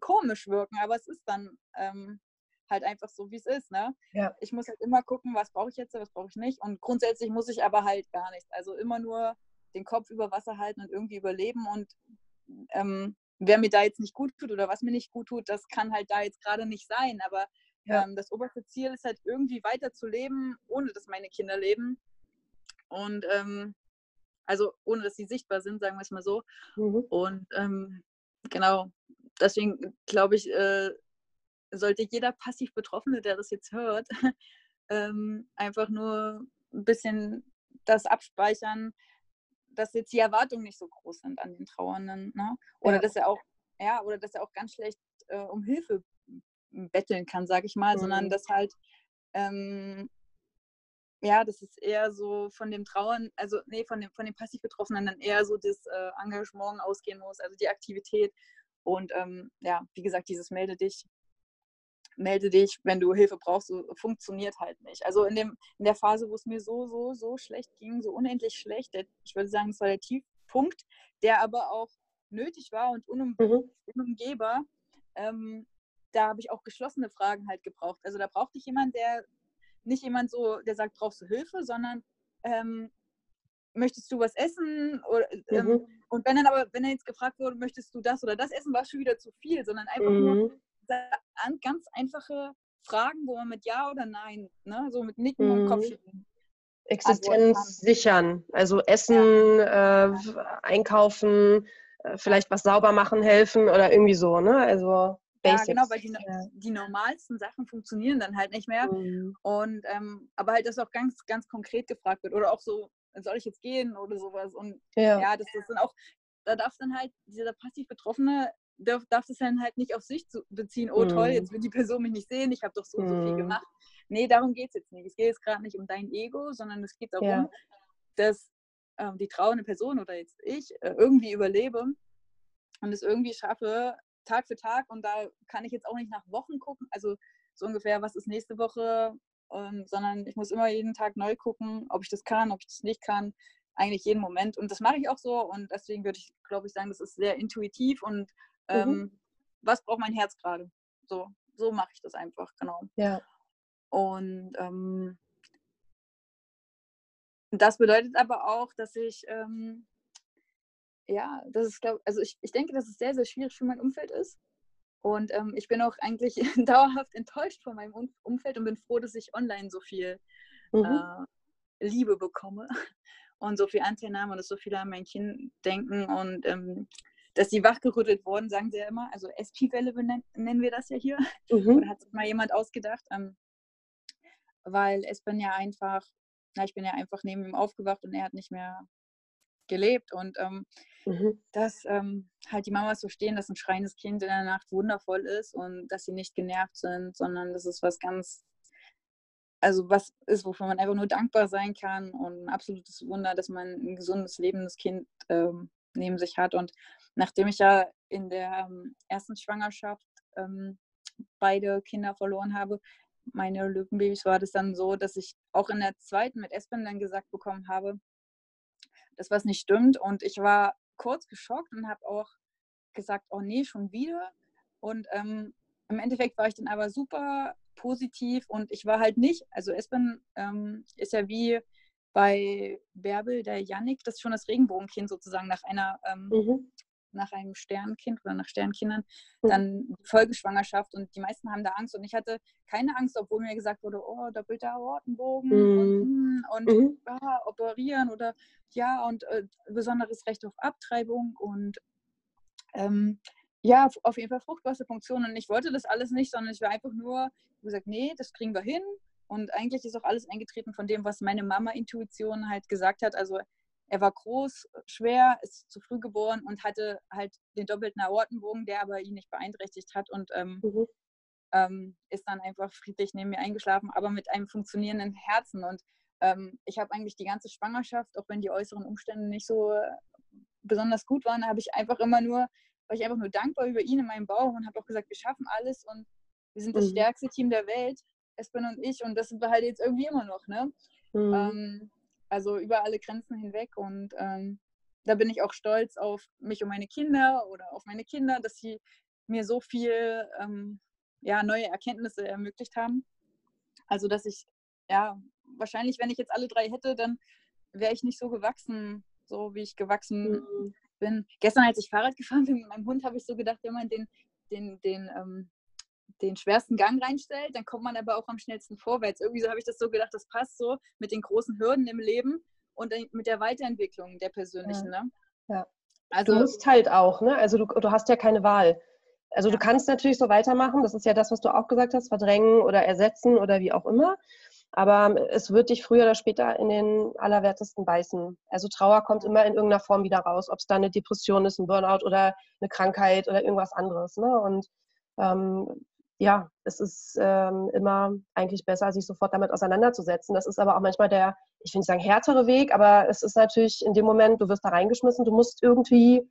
komisch wirken, aber es ist dann ähm, halt einfach so, wie es ist. Ne? Ja. Ich muss halt immer gucken, was brauche ich jetzt, was brauche ich nicht und grundsätzlich muss ich aber halt gar nichts. Also immer nur den Kopf über Wasser halten und irgendwie überleben und ähm, wer mir da jetzt nicht gut tut oder was mir nicht gut tut, das kann halt da jetzt gerade nicht sein, aber Ja. Ähm, das oberste Ziel ist halt irgendwie weiter zu leben, ohne dass meine Kinder leben. Und ähm, also ohne dass sie sichtbar sind, sagen wir es mal so. Mhm. Und ähm, genau, deswegen glaube ich, äh, sollte jeder passiv Betroffene, der das jetzt hört, ähm, einfach nur ein bisschen das abspeichern, dass jetzt die Erwartungen nicht so groß sind an den Trauernden. Ne? Oder ja. dass er auch, ja, oder dass er auch ganz schlecht äh, um Hilfe betteln kann, sage ich mal, mhm. sondern dass halt ähm, ja, das ist eher so von dem Trauern, also nee, von dem, von dem Passiv-Betroffenen dann eher so das äh, Engagement ausgehen muss, also die Aktivität. Und ähm, ja, wie gesagt, dieses melde dich, melde dich, wenn du Hilfe brauchst, so, funktioniert halt nicht. Also in, dem, in der Phase, wo es mir so, so, so schlecht ging, so unendlich schlecht, der, ich würde sagen, es war der Tiefpunkt, der aber auch nötig war und unum, mhm. unumgehbar, ähm, da habe ich auch geschlossene Fragen halt gebraucht. Also da brauchte ich jemanden, der nicht jemand so, der sagt, brauchst du Hilfe, sondern ähm, möchtest du was essen? Oder, ähm, mhm. Und wenn dann aber, wenn er jetzt gefragt wurde, möchtest du das oder das essen, war schon wieder zu viel, sondern einfach mhm. nur ganz einfache Fragen, wo man mit Ja oder Nein, ne, so mit Nicken mhm. und Kopfschütteln. Existenz sichern, also Essen, ja. äh, einkaufen, äh, vielleicht was sauber machen helfen oder irgendwie so, ne? Also Basics. Ja, genau, weil die, die normalsten Sachen funktionieren dann halt nicht mehr. Mhm. Und ähm, aber halt, dass auch ganz, ganz konkret gefragt wird. Oder auch so, soll ich jetzt gehen oder sowas. Und ja, ja das ist dann auch, da darf dann halt, dieser passiv Betroffene darf, darf das dann halt nicht auf sich zu beziehen, oh mhm. toll, jetzt will die Person mich nicht sehen, ich habe doch so mhm. so viel mhm. gemacht. Nee, darum geht es jetzt nicht. Es geht jetzt gerade nicht um dein Ego, sondern es geht darum, ja. dass ähm, die trauernde Person oder jetzt ich äh, irgendwie überlebe und es irgendwie schaffe, Tag für Tag und da kann ich jetzt auch nicht nach Wochen gucken, also so ungefähr, was ist nächste Woche, ähm, sondern ich muss immer jeden Tag neu gucken, ob ich das kann, ob ich das nicht kann, eigentlich jeden Moment und das mache ich auch so und deswegen würde ich, glaube ich, sagen, das ist sehr intuitiv und ähm, mhm. was braucht mein Herz gerade? So, so mache ich das einfach, genau. Ja. Und ähm, das bedeutet aber auch, dass ich ähm, ja, das ist, glaube also ich, ich denke, dass es sehr, sehr schwierig für mein Umfeld ist. Und ähm, ich bin auch eigentlich dauerhaft enttäuscht von meinem Umfeld und bin froh, dass ich online so viel mhm. äh, Liebe bekomme und so viel Anteilnahme und dass so viele an mein Kind denken und ähm, dass sie wachgerüttelt wurden, sagen sie ja immer. Also SP-Welle nennen wir das ja hier. Mhm. Oder hat sich mal jemand ausgedacht? Ähm, weil es bin ja einfach, na, ich bin ja einfach neben ihm aufgewacht und er hat nicht mehr gelebt. Und ähm, mhm. dass ähm, halt die Mamas so stehen, dass ein schreiendes Kind in der Nacht wundervoll ist und dass sie nicht genervt sind, sondern das ist was ganz, also was ist, wofür man einfach nur dankbar sein kann und ein absolutes Wunder, dass man ein gesundes, lebendes Kind ähm, neben sich hat. Und nachdem ich ja in der ähm, ersten Schwangerschaft ähm, beide Kinder verloren habe, meine Löwenbabys, war das dann so, dass ich auch in der zweiten mit Espen dann gesagt bekommen habe, dass was nicht stimmt. Und ich war kurz geschockt und habe auch gesagt, oh nee, schon wieder. Und ähm, im Endeffekt war ich dann aber super positiv und ich war halt nicht, also Espen ähm, ist ja wie bei Bärbel, der Yannick, das ist schon das Regenbogenkind sozusagen nach einer ähm, mhm nach einem Sternkind oder nach Sternkindern dann die Folgeschwangerschaft und die meisten haben da Angst und ich hatte keine Angst, obwohl mir gesagt wurde, oh, doppelter Aortenbogen mhm. und, hm, und mhm. ja, operieren oder ja und äh, besonderes Recht auf Abtreibung und ähm, ja, auf jeden Fall Fruchtwasserfunktion und ich wollte das alles nicht, sondern ich war einfach nur gesagt, nee, das kriegen wir hin und eigentlich ist auch alles eingetreten von dem, was meine Mama-Intuition halt gesagt hat. Also er war groß, schwer, ist zu früh geboren und hatte halt den doppelten Aortenbogen, der aber ihn nicht beeinträchtigt hat und ähm, mhm. ähm, ist dann einfach friedlich neben mir eingeschlafen, aber mit einem funktionierenden Herzen. Und ähm, ich habe eigentlich die ganze Schwangerschaft, auch wenn die äußeren Umstände nicht so äh, besonders gut waren, habe ich einfach immer nur, war ich einfach nur dankbar über ihn in meinem Bauch und habe auch gesagt, wir schaffen alles und wir sind das mhm. stärkste Team der Welt, Espen und ich, und das sind wir halt jetzt irgendwie immer noch, ne? Mhm. Also über alle Grenzen hinweg. Und ähm, da bin ich auch stolz auf mich und meine Kinder oder auf meine Kinder, dass sie mir so viel ähm, ja, neue Erkenntnisse ermöglicht haben. Also dass ich, ja, wahrscheinlich, wenn ich jetzt alle drei hätte, dann wäre ich nicht so gewachsen, so wie ich gewachsen mhm. bin. Gestern, als ich Fahrrad gefahren bin mit meinem Hund, habe ich so gedacht, wenn man den, den, den, ähm, den schwersten Gang reinstellt, dann kommt man aber auch am schnellsten vorwärts. Irgendwie so habe ich das so gedacht, das passt so mit den großen Hürden im Leben und mit der Weiterentwicklung der persönlichen. Ja. Ne? ja. Also, du musst halt auch, ne? Also du, du hast ja keine Wahl. Also du kannst natürlich so weitermachen, das ist ja das, was du auch gesagt hast, verdrängen oder ersetzen oder wie auch immer. Aber es wird dich früher oder später in den Allerwertesten beißen. Also Trauer kommt immer in irgendeiner Form wieder raus, ob es da eine Depression ist, ein Burnout oder eine Krankheit oder irgendwas anderes. Ne? Und ähm, ja, es ist ähm, immer eigentlich besser, sich sofort damit auseinanderzusetzen. Das ist aber auch manchmal der, ich will nicht sagen härtere Weg, aber es ist natürlich in dem Moment, du wirst da reingeschmissen, du musst irgendwie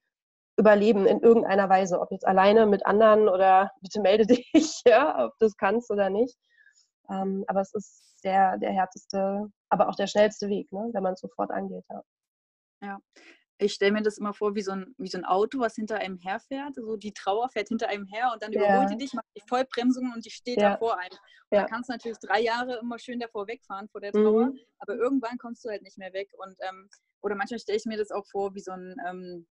überleben in irgendeiner Weise, ob jetzt alleine mit anderen oder bitte melde dich, ja, ob du es kannst oder nicht. Ähm, aber es ist der, der härteste, aber auch der schnellste Weg, ne, wenn man es sofort angeht. Ja. ja. Ich stelle mir das immer vor wie so, ein, wie so ein Auto, was hinter einem herfährt. So die Trauer fährt hinter einem her und dann ja. überholt die dich, macht die Vollbremsung und die steht ja. da vor einem. Ja. Da kannst du natürlich drei Jahre immer schön davor wegfahren, vor der Trauer, mhm. aber irgendwann kommst du halt nicht mehr weg. Und, ähm, oder manchmal stelle ich mir das auch vor wie so ein, ähm,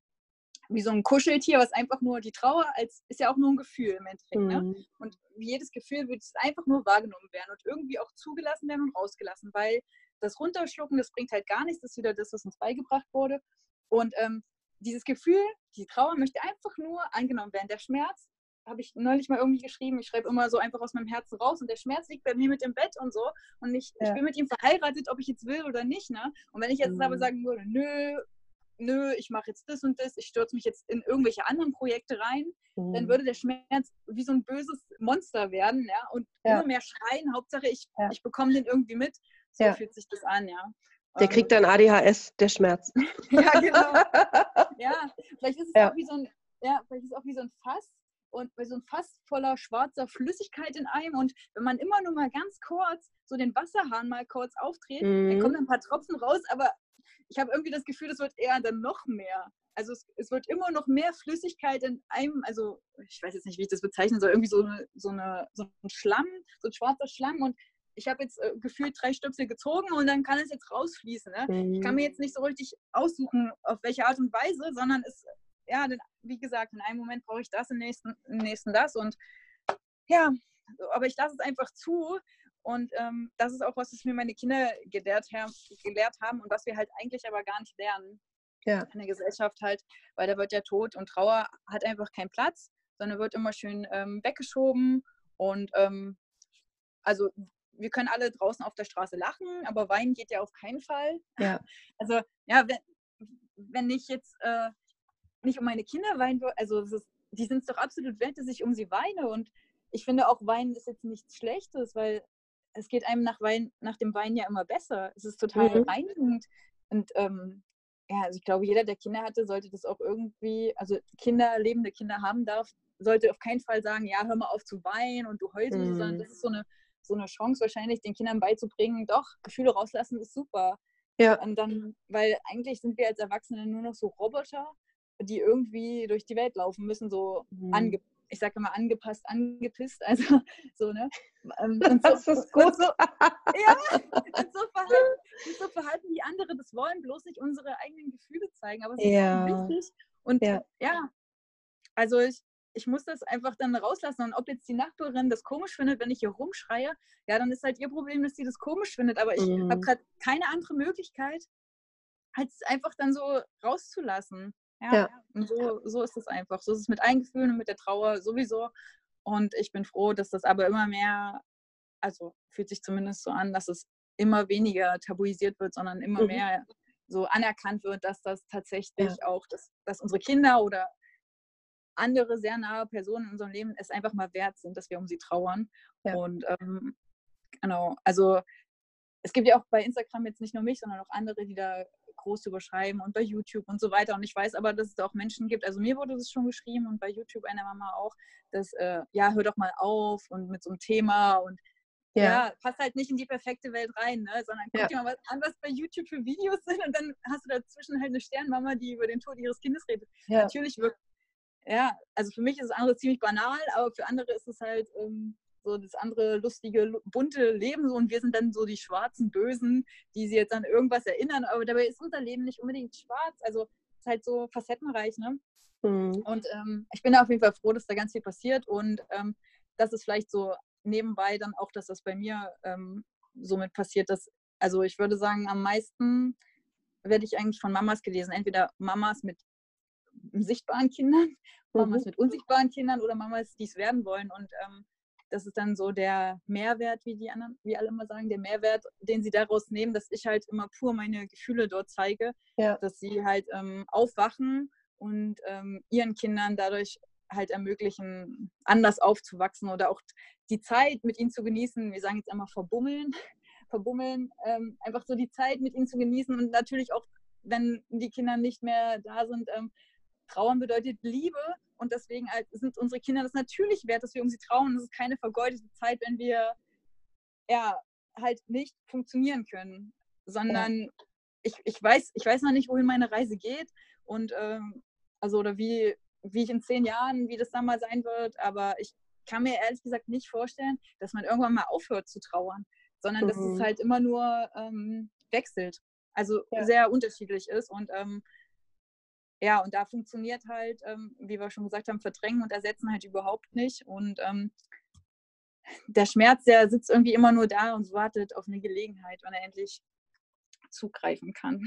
wie so ein Kuscheltier, was einfach nur die Trauer als ist ja auch nur ein Gefühl im Endeffekt. Ne? Mhm. Ne? Und jedes Gefühl wird einfach nur wahrgenommen werden und irgendwie auch zugelassen werden und rausgelassen, weil das Runterschlucken, das bringt halt gar nichts, das ist wieder das, was uns beigebracht wurde. Und ähm, dieses Gefühl, die Trauer möchte einfach nur angenommen werden. Der Schmerz, habe ich neulich mal irgendwie geschrieben, ich schreibe immer so einfach aus meinem Herzen raus und der Schmerz liegt bei mir mit im Bett und so und ich, ja. ich bin mit ihm verheiratet, ob ich jetzt will oder nicht. Ne? Und wenn ich jetzt mhm. aber sagen würde, nö, nö, ich mache jetzt das und das, ich stürze mich jetzt in irgendwelche anderen Projekte rein, mhm. dann würde der Schmerz wie so ein böses Monster werden, ja, und ja. immer mehr schreien. Hauptsache, ich, ja. ich bekomme den irgendwie mit. So fühlt sich das an, ja. Der kriegt dann ADHS, der Schmerz. ja, genau. ja, vielleicht ist es auch wie so ein, ja, vielleicht ist es auch wie so ein Fass und so ein Fass voller schwarzer Flüssigkeit in einem und wenn man immer nur mal ganz kurz so den Wasserhahn mal kurz aufdreht, mhm. dann kommen ein paar Tropfen raus, aber ich habe irgendwie das Gefühl, es wird eher dann noch mehr. Also es, es, wird immer noch mehr Flüssigkeit in einem, also ich weiß jetzt nicht, wie ich das bezeichnen soll, irgendwie so, eine, so, eine, so ein Schlamm, so ein schwarzer Schlamm und ich habe jetzt äh, gefühlt drei Stöpsel gezogen und dann kann es jetzt rausfließen. Ne? Mhm. Ich kann mhm. mir jetzt nicht so richtig aussuchen, auf welche Art und Weise, sondern es, ja, denn, wie gesagt, in einem Moment brauche ich das, im nächsten, im nächsten das und ja, aber ich lasse es einfach zu und ähm, das ist auch was, was mir meine Kinder gelehrt, gelehrt, haben und was wir halt eigentlich aber gar nicht lernen. Ja. In der Gesellschaft halt, weil da wird ja Tod und Trauer hat einfach keinen Platz, sondern wird immer schön ähm, weggeschoben. Und ähm, also wir können alle draußen auf der Straße lachen, aber weinen geht ja auf keinen Fall. Ja. Also ja, wenn, wenn ich jetzt äh, nicht um meine Kinder weinen würde, also ist, die sind es doch absolut wert, dass ich um sie weine. Und ich finde auch Weinen ist jetzt nichts Schlechtes, weil es geht einem nach, Wein, nach dem Wein ja immer besser. Es ist total mhm. reinigend. Und ähm, ja, also ich glaube, jeder, der Kinder hatte, sollte das auch irgendwie, also Kinder, lebende Kinder haben darf, sollte auf keinen Fall sagen, ja, hör mal auf zu weinen und du heulst, mhm. sondern das ist so eine, so eine Chance wahrscheinlich, den Kindern beizubringen, doch, Gefühle rauslassen ist super. Ja. Und dann, weil eigentlich sind wir als Erwachsene nur noch so Roboter, die irgendwie durch die Welt laufen müssen, so mhm. angepasst ich sage immer angepasst, angepisst, also so, ne? Ähm, und so, das ist gut. Und so, ja, und so, verhalten, und so verhalten die andere das wollen, bloß nicht unsere eigenen Gefühle zeigen, aber es ja. ist wichtig. Und ja, ja also ich, ich muss das einfach dann rauslassen. Und ob jetzt die Nachbarin das komisch findet, wenn ich hier rumschreie, ja, dann ist halt ihr Problem, dass sie das komisch findet. Aber ich mhm. habe gerade keine andere Möglichkeit, als einfach dann so rauszulassen. Ja, ja. Und so, so ist es einfach. So ist es mit Eingefühlen und mit der Trauer sowieso. Und ich bin froh, dass das aber immer mehr, also fühlt sich zumindest so an, dass es immer weniger tabuisiert wird, sondern immer mhm. mehr so anerkannt wird, dass das tatsächlich ja. auch, dass, dass unsere Kinder oder andere sehr nahe Personen in unserem Leben es einfach mal wert sind, dass wir um sie trauern. Ja. Und ähm, genau, also es gibt ja auch bei Instagram jetzt nicht nur mich, sondern auch andere, die da groß überschreiben und bei YouTube und so weiter. Und ich weiß aber, dass es da auch Menschen gibt, also mir wurde das schon geschrieben und bei YouTube einer Mama auch, dass, äh, ja, hör doch mal auf und mit so einem Thema und ja. ja, passt halt nicht in die perfekte Welt rein, ne? sondern guck ja. dir mal was an, was bei YouTube für Videos sind und dann hast du dazwischen halt eine Sternmama, die über den Tod ihres Kindes redet. Ja. Natürlich wirkt, ja, also für mich ist das andere ziemlich banal, aber für andere ist es halt ähm, so das andere lustige, bunte Leben so und wir sind dann so die schwarzen Bösen, die sie jetzt an irgendwas erinnern, aber dabei ist unser Leben nicht unbedingt schwarz, also es ist halt so facettenreich, ne? Mhm. Und ähm, ich bin auf jeden Fall froh, dass da ganz viel passiert und ähm, das ist vielleicht so nebenbei dann auch, dass das bei mir ähm, somit passiert, dass, also ich würde sagen, am meisten werde ich eigentlich von Mamas gelesen. Entweder Mamas mit sichtbaren Kindern, Mamas mhm. mit unsichtbaren Kindern oder Mamas, die es werden wollen. Und ähm, das ist dann so der Mehrwert, wie die anderen, wie alle immer sagen, der Mehrwert, den sie daraus nehmen, dass ich halt immer pur meine Gefühle dort zeige, ja. dass sie halt ähm, aufwachen und ähm, ihren Kindern dadurch halt ermöglichen, anders aufzuwachsen oder auch die Zeit mit ihnen zu genießen. Wir sagen jetzt einmal verbummeln, verbummeln, ähm, einfach so die Zeit mit ihnen zu genießen und natürlich auch, wenn die Kinder nicht mehr da sind, ähm, Trauern bedeutet Liebe und deswegen sind unsere Kinder das natürlich wert, dass wir um sie trauern. Es ist keine vergeudete Zeit, wenn wir ja halt nicht funktionieren können, sondern ja. ich, ich, weiß, ich weiß noch nicht, wohin meine Reise geht und ähm, also oder wie, wie ich in zehn Jahren, wie das dann mal sein wird, aber ich kann mir ehrlich gesagt nicht vorstellen, dass man irgendwann mal aufhört zu trauern, sondern mhm. dass es mhm. halt immer nur ähm, wechselt. Also ja. sehr unterschiedlich ist und ähm, ja, und da funktioniert halt, ähm, wie wir schon gesagt haben, Verdrängen und Ersetzen halt überhaupt nicht. Und ähm, der Schmerz, der sitzt irgendwie immer nur da und wartet auf eine Gelegenheit, wann er endlich zugreifen kann.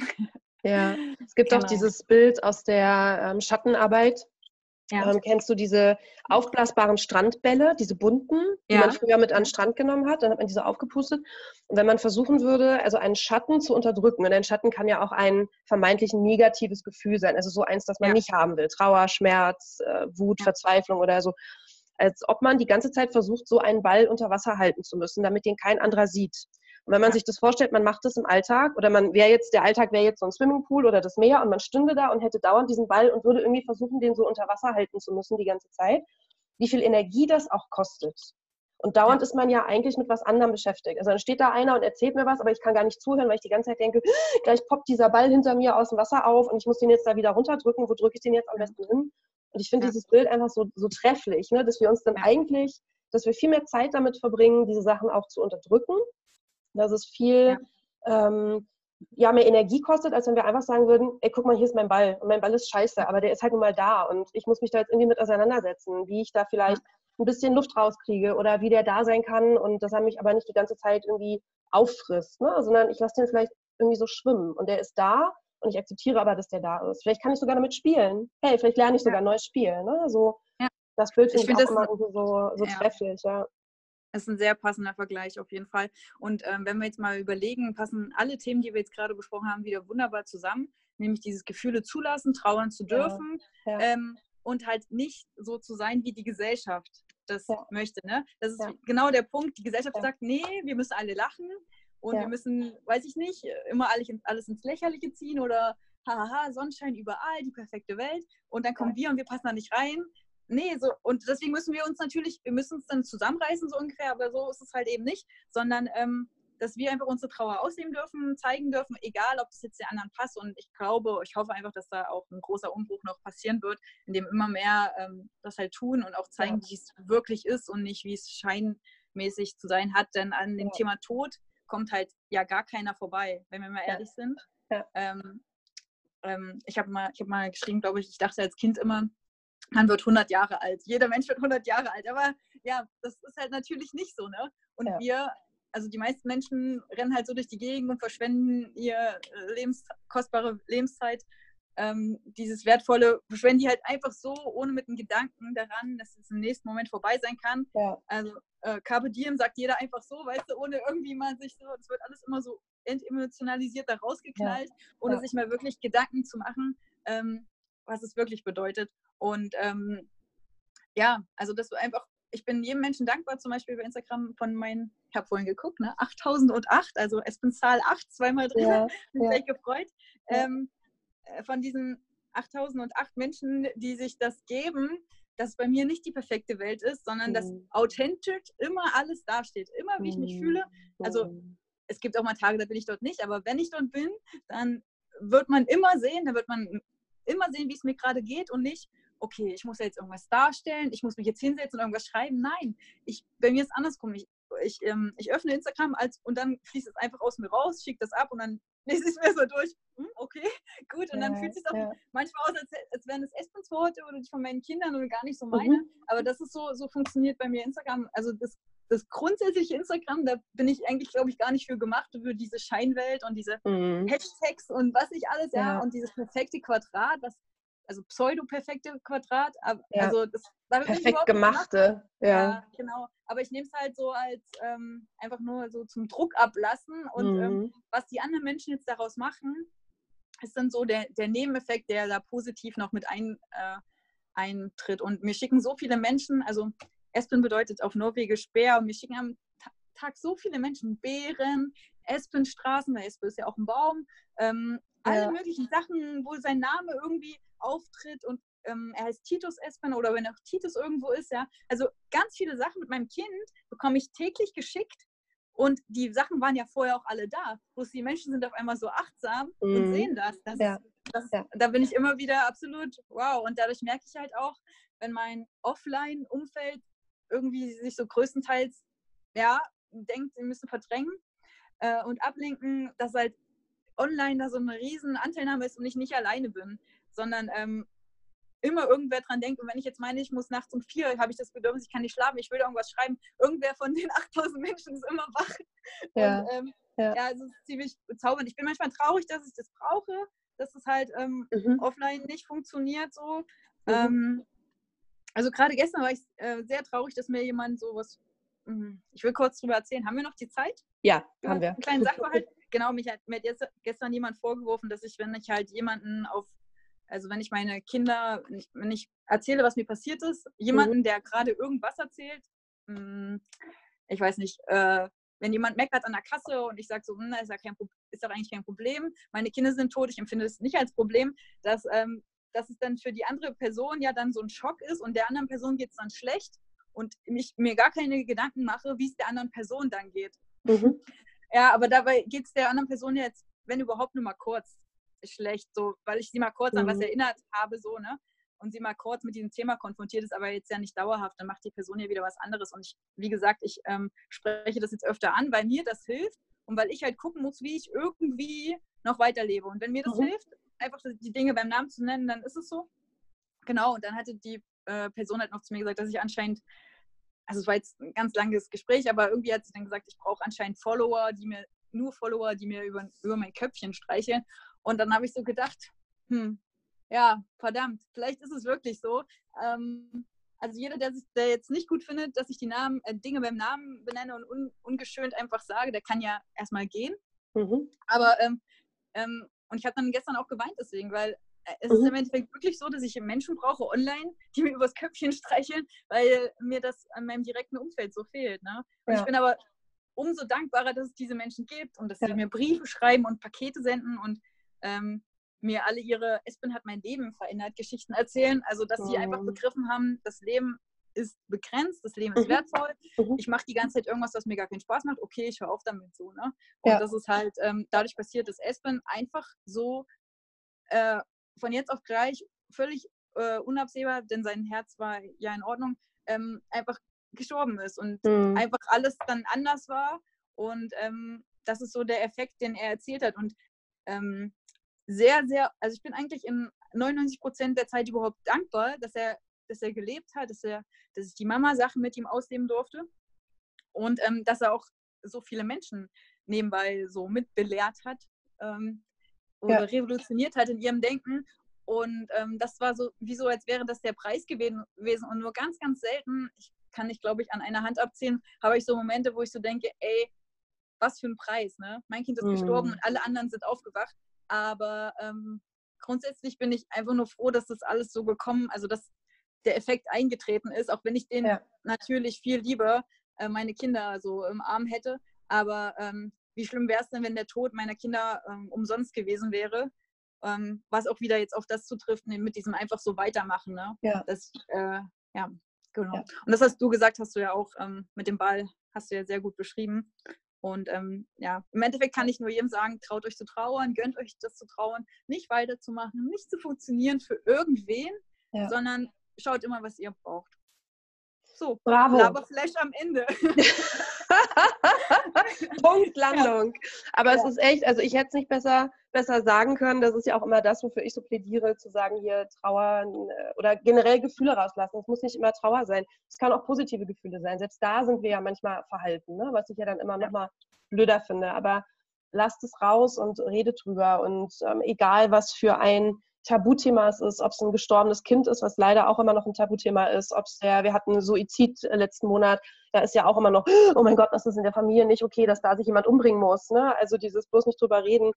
Ja, es gibt genau. auch dieses Bild aus der ähm, Schattenarbeit, ja. Ähm, kennst du diese aufblasbaren Strandbälle, diese bunten, die ja. man früher mit an den Strand genommen hat? Dann hat man diese aufgepustet. Und wenn man versuchen würde, also einen Schatten zu unterdrücken, und ein Schatten kann ja auch ein vermeintlich negatives Gefühl sein, also so eins, das man ja. nicht haben will, Trauer, Schmerz, äh, Wut, Verzweiflung oder so, als ob man die ganze Zeit versucht, so einen Ball unter Wasser halten zu müssen, damit den kein anderer sieht. Und wenn man ja. sich das vorstellt, man macht das im Alltag oder man wäre jetzt, der Alltag wäre jetzt so ein Swimmingpool oder das Meer und man stünde da und hätte dauernd diesen Ball und würde irgendwie versuchen, den so unter Wasser halten zu müssen die ganze Zeit, wie viel Energie das auch kostet. Und dauernd ja. ist man ja eigentlich mit was anderem beschäftigt. Also dann steht da einer und erzählt mir was, aber ich kann gar nicht zuhören, weil ich die ganze Zeit denke, gleich poppt dieser Ball hinter mir aus dem Wasser auf und ich muss den jetzt da wieder runterdrücken. Wo drücke ich den jetzt am besten hin? Und ich finde ja. dieses Bild einfach so, so trefflich, ne? dass wir uns dann eigentlich, dass wir viel mehr Zeit damit verbringen, diese Sachen auch zu unterdrücken dass es viel ja. Ähm, ja, mehr Energie kostet, als wenn wir einfach sagen würden, ey, guck mal, hier ist mein Ball und mein Ball ist scheiße, aber der ist halt nun mal da und ich muss mich da jetzt irgendwie mit auseinandersetzen, wie ich da vielleicht ein bisschen Luft rauskriege oder wie der da sein kann und dass er mich aber nicht die ganze Zeit irgendwie auffrisst, ne? sondern ich lasse den vielleicht irgendwie so schwimmen und der ist da und ich akzeptiere aber, dass der da ist. Vielleicht kann ich sogar damit spielen. Hey, vielleicht lerne ich sogar ja. neues Spiel. Ne? So, ja. Das Bild finde ich, find auch immer so, so ja. trefflich. Ja. Das ist ein sehr passender Vergleich auf jeden Fall. Und ähm, wenn wir jetzt mal überlegen, passen alle Themen, die wir jetzt gerade besprochen haben, wieder wunderbar zusammen. Nämlich dieses Gefühle zulassen, trauern zu dürfen ja, ja. Ähm, und halt nicht so zu sein, wie die Gesellschaft das ja. möchte. Ne? Das ist genau der Punkt. Die Gesellschaft sagt, nee, wir müssen alle lachen und wir müssen, weiß ich nicht, immer alles ins Lächerliche ziehen oder hahaha, Sonnenschein überall, die perfekte Welt. Und dann kommen wir und wir passen da nicht rein nee, so, und deswegen müssen wir uns natürlich, wir müssen uns dann zusammenreißen, so ungefähr, aber so ist es halt eben nicht, sondern ähm, dass wir einfach unsere Trauer ausleben dürfen, zeigen dürfen, egal ob es jetzt den anderen passt. Und ich glaube, ich hoffe einfach, dass da auch ein großer Umbruch noch passieren wird, in dem immer mehr ähm, das halt tun und auch zeigen, ja. wie es wirklich ist und nicht, wie es scheinmäßig zu sein hat. Denn an dem ja. Thema Tod kommt halt ja gar keiner vorbei, wenn wir mal ehrlich ja. sind. Ähm, ähm, ich habe mal, hab mal geschrieben, glaube ich, ich dachte als Kind immer, man wird 100 Jahre alt. Jeder Mensch wird 100 Jahre alt. Aber ja, das ist halt natürlich nicht so. Ne? Und ja. wir, also die meisten Menschen rennen halt so durch die Gegend und verschwenden ihre äh, Lebens kostbare Lebenszeit. Ähm, dieses Wertvolle verschwenden die halt einfach so, ohne mit dem Gedanken daran, dass es im nächsten Moment vorbei sein kann. Ja. Also äh, Carpe Diem sagt jeder einfach so, weißt du, ohne irgendwie mal sich so, es wird alles immer so entemotionalisiert da rausgeknallt, ja. ohne sich mal wirklich Gedanken zu machen, ähm, was es wirklich bedeutet. Und ähm, ja, also das war einfach, ich bin jedem Menschen dankbar, zum Beispiel bei Instagram von meinen, ich habe vorhin geguckt, ne, 8008, also es bin Zahl 8 zweimal drin, ja, bin ja. sehr gefreut. Ja. Ähm, äh, von diesen 8008 Menschen, die sich das geben, dass bei mir nicht die perfekte Welt ist, sondern mhm. dass authentisch immer alles dasteht, immer wie ich mich mhm. fühle. Also es gibt auch mal Tage, da bin ich dort nicht, aber wenn ich dort bin, dann wird man immer sehen, da wird man immer sehen, wie es mir gerade geht und nicht, okay, ich muss jetzt irgendwas darstellen, ich muss mich jetzt hinsetzen und irgendwas schreiben. Nein, ich, bei mir ist andersrum. Ich, ich, ähm, ich öffne Instagram als, und dann fließt es einfach aus mir raus, schicke das ab und dann lese ich es mir so durch. Hm, okay, gut. Und dann fühlt es sich auch ja. manchmal aus, als, als wären es Essensworte oder die von meinen Kindern oder gar nicht so meine. Mhm. Aber das ist so, so funktioniert bei mir Instagram. Also das, das grundsätzliche Instagram, da bin ich eigentlich, glaube ich, gar nicht für gemacht, für diese Scheinwelt und diese mhm. Hashtags und was nicht alles, ja. ja. Und dieses perfekte Quadrat, was also pseudo-perfekte Quadrat, aber ja. also das perfekt gemachte, ja. ja. genau. Aber ich nehme es halt so als ähm, einfach nur so zum Druck ablassen und ähm, mhm. ähm, was die anderen Menschen jetzt daraus machen, ist dann so der, der Nebeneffekt, der da positiv noch mit ein, äh, eintritt. Und mir schicken so viele Menschen, also Espen bedeutet auf Norwegisch Bär und mir schicken am Tag so viele Menschen Bären, Espenstraßen, weil Espen ist ja auch ein Baum, ähm, ja. alle möglichen Sachen, wo sein Name irgendwie auftritt und ähm, er heißt Titus Espen oder wenn auch Titus irgendwo ist, ja. Also ganz viele Sachen mit meinem Kind bekomme ich täglich geschickt und die Sachen waren ja vorher auch alle da. Bloß die Menschen sind auf einmal so achtsam mhm. und sehen das. das, ja. das ja. Da bin ich immer wieder absolut wow. Und dadurch merke ich halt auch, wenn mein Offline-Umfeld irgendwie sich so größtenteils ja, denkt, sie müssen verdrängen äh, und ablenken, dass halt online da so eine riesen Anteilnahme ist und ich nicht alleine bin sondern ähm, immer irgendwer dran denkt. Und wenn ich jetzt meine, ich muss nachts um vier, habe ich das Bedürfnis, ich kann nicht schlafen, ich will irgendwas schreiben. Irgendwer von den 8000 Menschen ist immer wach. Ja. Und, ähm, ja. ja, es ist ziemlich bezaubernd. Ich bin manchmal traurig, dass ich das brauche, dass es halt ähm, mhm. offline nicht funktioniert so. Mhm. Ähm, also gerade gestern war ich äh, sehr traurig, dass mir jemand sowas, mh, hm, ich will kurz drüber erzählen. Haben wir noch die Zeit? Ja, haben wir. Einen kleinen Sachverhalt. genau, mich hat, mir hat gestern jemand vorgeworfen, dass ich, wenn ich halt jemanden auf also wenn ich meine Kinder, wenn ich erzähle, was mir passiert ist, jemanden, mhm. der gerade irgendwas erzählt, hm, ich weiß nicht, äh, wenn jemand meckert an der Kasse und ich sage so, hm, ist, ja kein, ist doch eigentlich kein Problem, meine Kinder sind tot, ich empfinde es nicht als Problem, dass, ähm, dass es dann für die andere Person ja dann so ein Schock ist und der anderen Person geht es dann schlecht und ich mir gar keine Gedanken mache, wie es der anderen Person dann geht. Mhm. Ja, aber dabei geht es der anderen Person jetzt, wenn überhaupt, nur mal kurz schlecht, so, weil ich sie mal kurz mhm. an was mhm. erinnert habe, so, ne? Und sie mal kurz mit diesem Thema konfrontiert ist, aber jetzt ja nicht dauerhaft, dann macht die Person ja wieder was anderes. Und ich, wie gesagt, ich ähm, spreche das jetzt öfter an, weil mir das hilft und weil ich halt gucken muss, wie ich irgendwie noch weiterlebe. Und wenn mir das mhm. hilft, einfach die Dinge beim Namen zu nennen, dann ist es so. Genau, und dann hatte die äh, Person halt noch zu mir gesagt, dass ich anscheinend, also es war jetzt ein ganz langes Gespräch, aber irgendwie hat sie dann gesagt, ich brauche anscheinend Follower, die mir, nur Follower, die mir über, über mein Köpfchen streicheln. Und dann habe ich so gedacht, hm, ja, verdammt, vielleicht ist es wirklich so. Ähm, also jeder, der sich der jetzt nicht gut findet, dass ich die Namen, äh, Dinge beim Namen benenne und un, ungeschönt einfach sage, der kann ja erstmal gehen. Mhm. Aber ähm, ähm, und ich habe dann gestern auch geweint deswegen, weil es mhm. ist im Endeffekt wirklich so, dass ich Menschen brauche online, die mir übers Köpfchen streicheln, weil mir das an meinem direkten Umfeld so fehlt. Ne? Und ja. ich bin aber umso dankbarer, dass es diese Menschen gibt und dass ja. sie mir Briefe schreiben und Pakete senden und ähm, mir alle ihre Espen hat mein Leben verändert Geschichten erzählen. Also, dass sie einfach oh. begriffen haben, das Leben ist begrenzt, das Leben ist mhm. wertvoll. Mhm. Ich mache die ganze Zeit irgendwas, was mir gar keinen Spaß macht. Okay, ich höre auf damit so. Ne? Und ja. das ist halt ähm, dadurch passiert, dass Espen einfach so äh, von jetzt auf gleich völlig äh, unabsehbar, denn sein Herz war ja in Ordnung, ähm, einfach gestorben ist und mhm. einfach alles dann anders war. Und ähm, das ist so der Effekt, den er erzielt hat. Und ähm, sehr, sehr, also ich bin eigentlich in 99 Prozent der Zeit überhaupt dankbar, dass er, dass er gelebt hat, dass er, dass ich die Mama-Sachen mit ihm ausleben durfte und ähm, dass er auch so viele Menschen nebenbei so mitbelehrt hat ähm, oder ja. revolutioniert hat in ihrem Denken. Und ähm, das war so, wie so, als wäre das der Preis gewesen. Und nur ganz, ganz selten, ich kann nicht, glaube ich, an einer Hand abzählen, habe ich so Momente, wo ich so denke, ey, was für ein Preis, ne? Mein Kind ist mhm. gestorben und alle anderen sind aufgewacht. Aber ähm, grundsätzlich bin ich einfach nur froh, dass das alles so gekommen, also dass der Effekt eingetreten ist, auch wenn ich den ja. natürlich viel lieber äh, meine Kinder so im Arm hätte. Aber ähm, wie schlimm wäre es denn, wenn der Tod meiner Kinder ähm, umsonst gewesen wäre? Ähm, was auch wieder jetzt auf das zutrifft, ne, mit diesem einfach so weitermachen. Ne? Ja. Das, äh, ja, genau. Ja. Und das hast du gesagt, hast du ja auch ähm, mit dem Ball, hast du ja sehr gut beschrieben. Und ähm, ja, im Endeffekt kann ich nur jedem sagen, traut euch zu trauern, gönnt euch das zu trauern, nicht weiterzumachen, nicht zu funktionieren für irgendwen, ja. sondern schaut immer, was ihr braucht. So, Bravo. Laberflash am Ende. Punktlandung. Aber ja. es ist echt, also ich hätte es nicht besser, besser sagen können. Das ist ja auch immer das, wofür ich so plädiere, zu sagen, hier Trauer äh, oder generell Gefühle rauslassen. Es muss nicht immer Trauer sein. Es kann auch positive Gefühle sein. Selbst da sind wir ja manchmal verhalten, ne? was ich ja dann immer ja. nochmal blöder finde. Aber lasst es raus und redet drüber. Und ähm, egal, was für ein Tabuthema es ist, ob es ein gestorbenes Kind ist, was leider auch immer noch ein Tabuthema ist, ob es der, wir hatten Suizid äh, letzten Monat, da ist ja auch immer noch, oh mein Gott, das ist in der Familie nicht okay, dass da sich jemand umbringen muss. Ne? Also dieses bloß nicht drüber reden.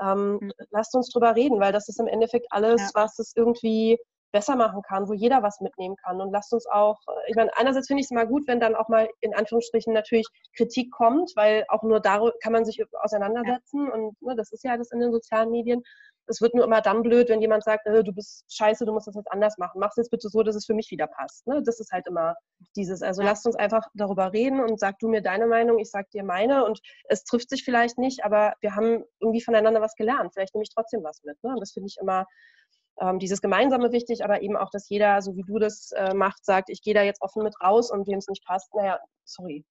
Ähm, mhm. Lasst uns drüber reden, weil das ist im Endeffekt alles, ja. was es irgendwie besser machen kann, wo jeder was mitnehmen kann. Und lasst uns auch, äh, ich meine, einerseits finde ich es mal gut, wenn dann auch mal in Anführungsstrichen natürlich Kritik kommt, weil auch nur darüber kann man sich auseinandersetzen. Ja. Und ne, das ist ja alles in den sozialen Medien es wird nur immer dann blöd, wenn jemand sagt, äh, du bist scheiße, du musst das jetzt anders machen. Mach es jetzt bitte so, dass es für mich wieder passt. Ne? Das ist halt immer dieses. Also ja. lasst uns einfach darüber reden und sag du mir deine Meinung, ich sag dir meine. Und es trifft sich vielleicht nicht, aber wir haben irgendwie voneinander was gelernt. Vielleicht nehme ich trotzdem was mit. Ne? Und das finde ich immer ähm, dieses Gemeinsame wichtig, aber eben auch, dass jeder, so wie du das äh, macht, sagt, ich gehe da jetzt offen mit raus und wem es nicht passt, naja, sorry,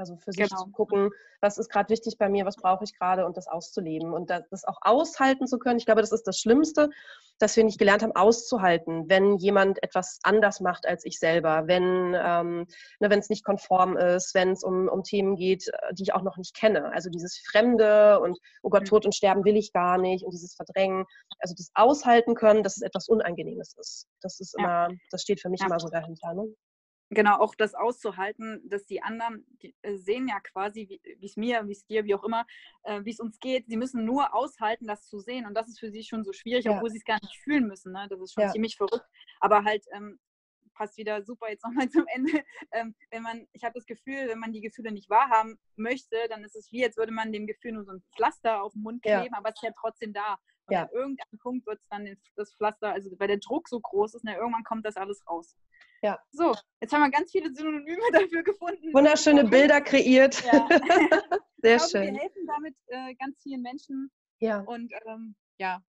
also für sich genau. zu gucken, was ist gerade wichtig bei mir, was brauche ich gerade und das auszuleben und das auch aushalten zu können. Ich glaube, das ist das Schlimmste, dass wir nicht gelernt haben, auszuhalten, wenn jemand etwas anders macht als ich selber, wenn ähm, ne, es nicht konform ist, wenn es um, um Themen geht, äh, die ich auch noch nicht kenne. Also dieses Fremde und oh Gott, mhm. Tod und Sterben will ich gar nicht und dieses Verdrängen. Also das Aushalten können, dass es etwas Unangenehmes ist. Das ist immer, ja. das steht für mich ja. immer so dahinter. Ne? Genau auch das auszuhalten, dass die anderen die, äh, sehen ja quasi, wie es mir, wie es dir, wie auch immer, äh, wie es uns geht. Sie müssen nur aushalten, das zu sehen. Und das ist für sie schon so schwierig, ja. obwohl sie es gar nicht fühlen müssen. Ne? Das ist schon ja. ziemlich verrückt. Aber halt ähm, passt wieder super jetzt nochmal zum Ende. Ähm, wenn man, ich habe das Gefühl, wenn man die Gefühle nicht wahrhaben möchte, dann ist es wie, als würde man dem Gefühl nur so ein Pflaster auf den Mund kleben, ja. aber es ist ja trotzdem da. Und ja. an irgendeinem Punkt wird es dann das Pflaster, also weil der Druck so groß ist, na, irgendwann kommt das alles raus. Ja. So, jetzt haben wir ganz viele Synonyme dafür gefunden. Wunderschöne Bilder kreiert. Ja. Sehr glaube, schön. Wir helfen damit äh, ganz vielen Menschen. Ja. Und ähm, ja,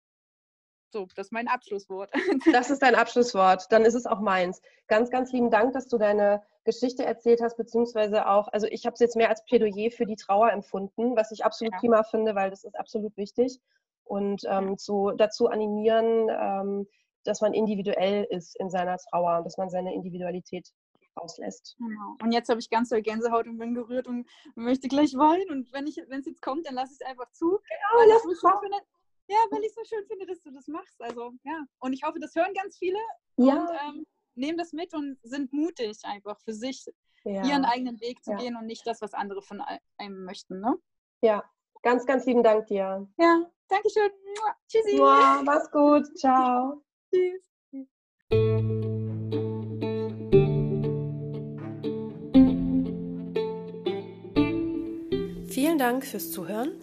so, das ist mein Abschlusswort. Das ist dein Abschlusswort. Dann ist es auch meins. Ganz, ganz lieben Dank, dass du deine Geschichte erzählt hast, beziehungsweise auch, also ich habe es jetzt mehr als Plädoyer für die Trauer empfunden, was ich absolut ja. prima finde, weil das ist absolut wichtig. Und ähm, zu, dazu animieren, ähm, dass man individuell ist in seiner Trauer und dass man seine Individualität rauslässt. Genau. Und jetzt habe ich ganz doll Gänsehaut und bin gerührt und möchte gleich weinen. Und wenn es jetzt kommt, dann lasse ich es einfach zu. Genau, lass es Ja, weil ich es so schön finde, dass du das machst. Also ja. Und ich hoffe, das hören ganz viele ja. und ähm, nehmen das mit und sind mutig einfach für sich ja. ihren eigenen Weg zu ja. gehen und nicht das, was andere von einem möchten. Ne? Ja, ganz, ganz lieben Dank dir. Ja, danke schön. Tschüssi. Mua, mach's gut. Ciao. Tschüss. Vielen Dank fürs Zuhören.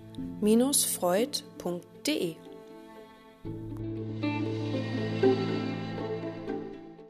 www.leid-und-freud.de.